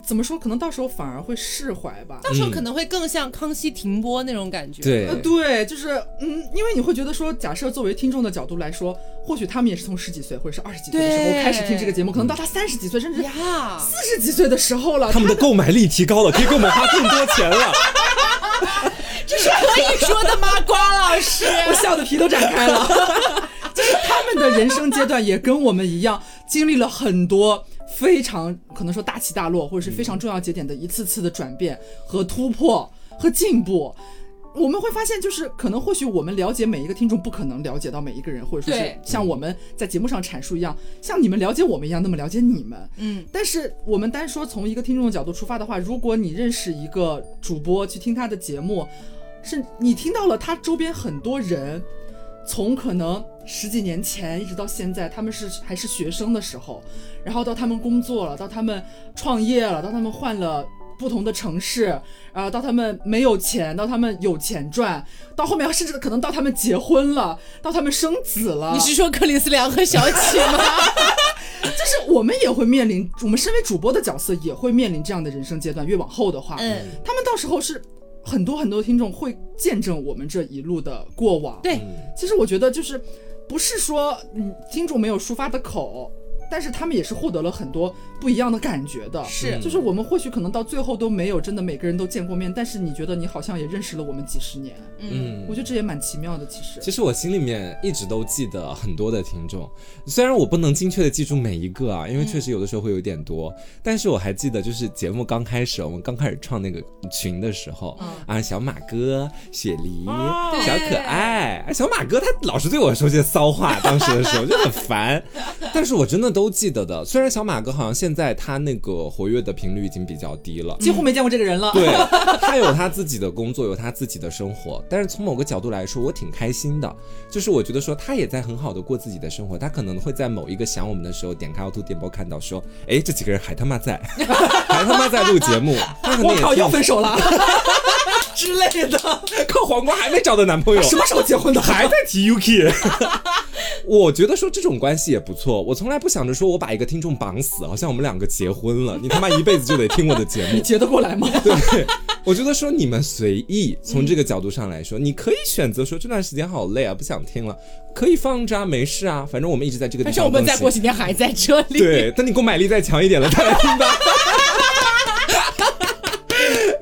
怎么说，可能到时候反而会释怀吧。到时候可能会更像康熙停播那种感觉。对呃，对，就是嗯，因为你会觉得说，假设作为听众的角度来说，或许他们也是从十几岁或者是二十几岁的时候开始听这个节目，可能到他三十几岁甚至，四十几岁的时候了，他们的购买力提高了，可以给我们花更多钱了。这是可以说的吗，瓜老师？我笑的皮都展开了。就是他们的人生阶段也跟我们一样，经历了很多非常可能说大起大落，或者是非常重要节点的一次次的转变和突破和进步。我们会发现，就是可能或许我们了解每一个听众，不可能了解到每一个人，或者说是像我们在节目上阐述一样，像你们了解我们一样那么了解你们。嗯，但是我们单说从一个听众的角度出发的话，如果你认识一个主播去听他的节目，是你听到了他周边很多人，从可能十几年前一直到现在，他们是还是学生的时候，然后到他们工作了，到他们创业了，到他们换了。不同的城市，啊、到他们没有钱，到他们有钱赚，到后面甚至可能到他们结婚了，到他们生子了。你是说克里斯良和小启吗？就是我们也会面临，我们身为主播的角色也会面临这样的人生阶段。越往后的话，嗯，他们到时候是很多很多听众会见证我们这一路的过往。对，其实我觉得就是不是说嗯金主没有抒发的口。但是他们也是获得了很多不一样的感觉的。是。就是我们或许可能到最后都没有真的每个人都见过面，但是你觉得你好像也认识了我们几十年，嗯。我觉得这也蛮奇妙的。其实，其实我心里面一直都记得很多的听众，虽然我不能精确的记住每一个啊，因为确实有的时候会有点多，但是我还记得就是节目刚开始，我们刚开始创那个群的时候，啊，小马哥、雪梨、哦。小可爱，哎小马哥他老是对我说些骚话，当时的时候就很烦，但是我真的都记得的。虽然小马哥好像现在他那个活跃的频率已经比较低了，几乎没见过这个人了。对 他有他自己的工作，有他自己的生活，但是从某个角度来说，我挺开心的。就是我觉得说他也在很好的过自己的生活，他可能会在某一个想我们的时候，点开凹凸电波看到说，哎，这几个人还他妈在，还他妈在录节目，他可能我靠，也挺要分手了 之类的，靠黄瓜还没找到男朋友，什么时候结婚的？还在提 Yuki。我觉得说这种关系也不错，我从来不想着说我把一个听众绑死，好像我们两个结婚了，你他妈一辈子就得听我的节目你。结得过来吗？对，我觉得说你们随意，从这个角度上来说，你可以选择说这段时间好累啊，不想听了，可以放着啊，没事啊，反正我们一直在这个地但是方。我们再过几天还在这里。对，等你购买力再强一点了再来听吧。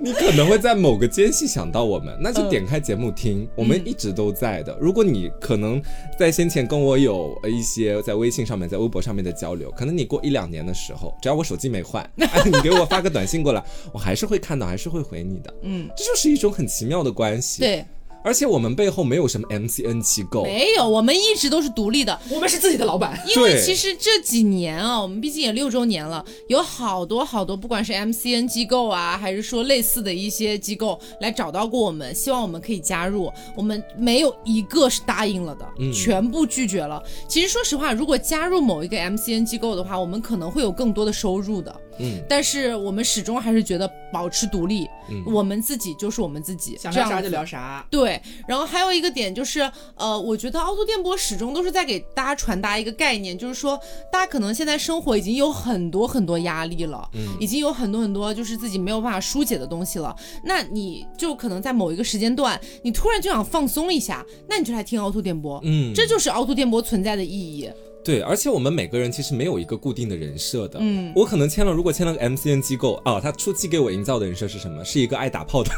你可能会在某个间隙想到我们，那就点开节目听，我们一直都在的。如果你可能在先前跟我有呃一些在微信上面、在微博上面的交流，可能你过一两年的时候，只要我手机没换，哎，你给我发个短信过来，我还是会看到，还是会回你的。嗯，这就是一种很奇妙的关系。，对，而且我们背后没有什么 MCN 机构，没有，我们一直都是独立的。我们是自己的老板。因为其实这几年啊，我们毕竟也六周年了，有好多好多，不管是 MCN 机构啊，还是说类似的一些机构来找到过我们，希望我们可以加入，我们没有一个是答应了的，全部拒绝了。其实说实话，如果加入某一个 MCN 机构的话，我们可能会有更多的收入的。嗯，但是我们始终还是觉得保持独立，我们自己就是我们自己，想聊啥就聊啥。对，然后还有一个点就是，呃，我觉得凹凸电波始终都是在给大家传达一个概念，就是说，大家可能现在生活已经有很多很多压力了，嗯，已经有很多很多就是自己没有办法疏解的东西了，那你就可能在某一个时间段，你突然就想放松一下，那你就来听凹凸电波，嗯这就是凹凸电波存在的意义。对，而且我们每个人其实没有一个固定的人设的。嗯，我可能签了，如果签了个 MCN 机构啊，他初期给我营造的人设是什么？是一个爱打炮的，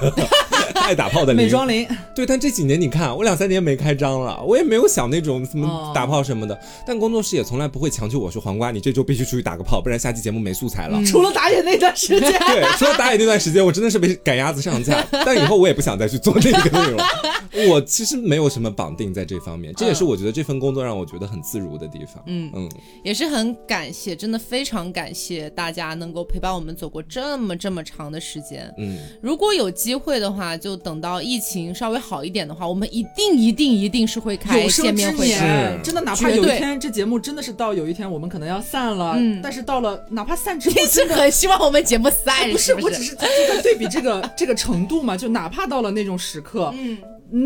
爱打炮的零美妆林，对，但这几年你看，我两三年没开张了，我也没有想那种什么哦打炮什么的。但工作室也从来不会强求我说黄瓜，你这周必须出去打个炮，不然下期节目没素材了。除了打野那段时间，对，除了打野那段时间，我真的是被赶鸭子上架。但以后我也不想再去做那个内容。我其实没有什么绑定在这方面，这也是我觉得这份工作让我觉得很自如的地方。嗯嗯，也是很感谢，真的非常感谢大家能够陪伴我们走过这么这么长的时间。嗯，如果有机会的话，就等到疫情稍微好一点的话，我们一定一定一定是会开有生之见面会的。年，真的，哪怕有一天这节目真的是到有一天我们可能要散了，嗯但是到了哪怕散之后你是真的。很希望我们节目散，不是，不我只是就在对比这个 这个程度嘛，就哪怕到了那种时刻，嗯，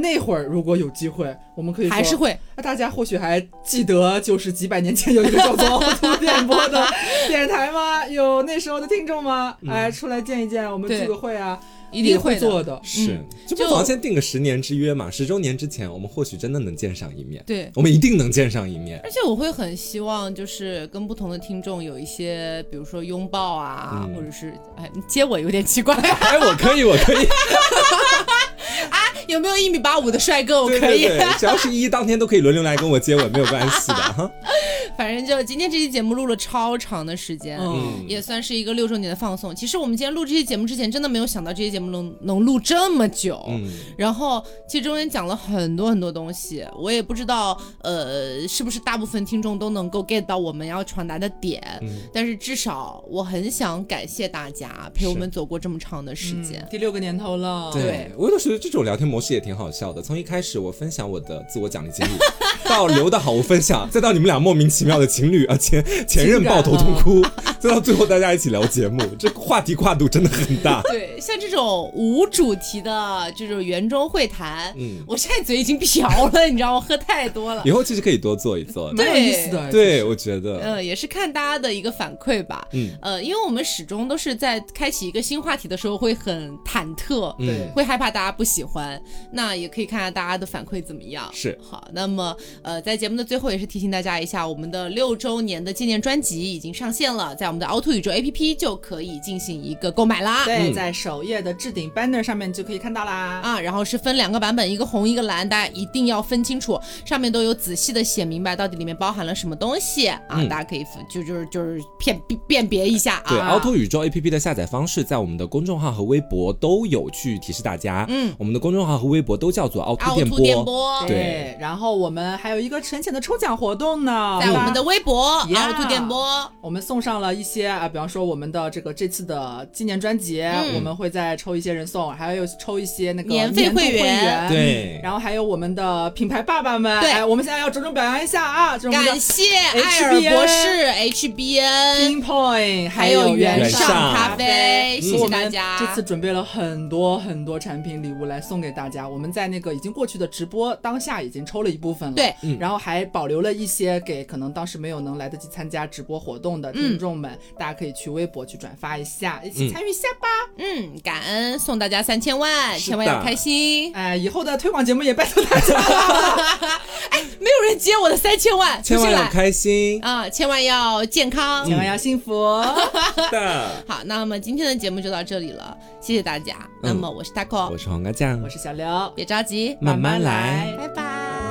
那会儿如果有机会，我们可以说还是会那大家或许还记得，就是几百年前有一个叫做凹 凸电波的电台吗？有那时候的听众吗？哎，出来见一见，我们聚个会啊，一定会。做的。是，就不就妨先定个十年之约嘛，十周年之前，我们或许真的能见上一面。对，我们一定能见上一面。而且我会很希望，就是跟不同的听众有一些，比如说拥抱啊，嗯或者是哎，你接我有点奇怪，哎，我可以，我可以，啊有没有一米八五的帅哥？我可以。对对，只要是一当天都可以轮流来跟我接吻，没有关系的哈。反正就今天这期节目录了超长的时间，嗯也算是一个六周年的放送。其实我们今天录这期节目之前，真的没有想到这期节目能能录这么久。嗯，然后其实中间讲了很多很多东西，我也不知道，呃，是不是大部分听众都能够 get 到我们要传达的点。嗯但是至少我很想感谢大家陪我们走过这么长的时间。嗯第六个年头了，对我有的时候这种聊天模式也挺好笑的。从一开始我分享我的自我奖励经历，到刘的好物分享，再到你们俩莫名其妙的情侣啊前前任抱头痛哭，再到 最后大家一起聊节目，这话题跨度真的很大。对，像这种无主题的这种圆桌会谈，嗯我现在嘴已经瓢了，你知道吗？喝太多了以。后其实可以多做一做的。蛮有意思的。对，我觉得，呃，也是看大家的一个反馈吧。嗯呃，因为我们始终都是在开启一个新话题的时候会很忐忑，嗯，会害怕大家不喜欢。那也可以看看大家的反馈怎么样。是好，那么呃，在节目的最后也是提醒大家一下，我们的六周年的纪念专辑已经上线了，在我们的凹凸宇宙 APP 就可以进行一个购买啦。对，嗯在首页的置顶 banner 上面就可以看到啦。啊，然后是分两个版本，一个红一个蓝，大家一定要分清楚，上面都有仔细的写明白到底里面包含了什么东西啊，嗯大家可以分就就是就是辨辨辨别一下啊对，啊。凹凸宇宙 APP 的下载方式在我们的公众号和微博都有去提示大家。嗯，我们的公众号和微博都叫做凹凸电凹凸电波。对然后我们还有一个沉潜的抽奖活动呢，在我们的微博呀凹凸电波，我们送上了一些啊，比方说我们的这个这次的纪念专辑，嗯。我们会再抽一些人送，还有抽一些那个免费会会员。员。对。然后还有我们的品牌爸爸们，对。哎，我们现在要着重表扬一下啊，就是我们的感谢艾尔博士 HBN，Pinpoint，还有有原上咖啡，谢谢我们大家。这次准备了很多很多产品礼物来送给大家。我们在那个已经过去的直播当下已经抽了一部分了，对，嗯。然后还保留了一些给可能当时没有能来得及参加直播活动的听众们，大家可以去微博去转发一下，一起参与一下吧。嗯，感恩送大家三千万，千万要开心。哎，以后的推广节目也拜托大家了。没有人接我的三千万，千万要开心啊，千万要健康。千万要幸福。的。好，那么今天的节目就到这里了，谢谢大家。那么我是 taco，我是黄瓜酱我，是小刘，别着急，慢慢来拜拜。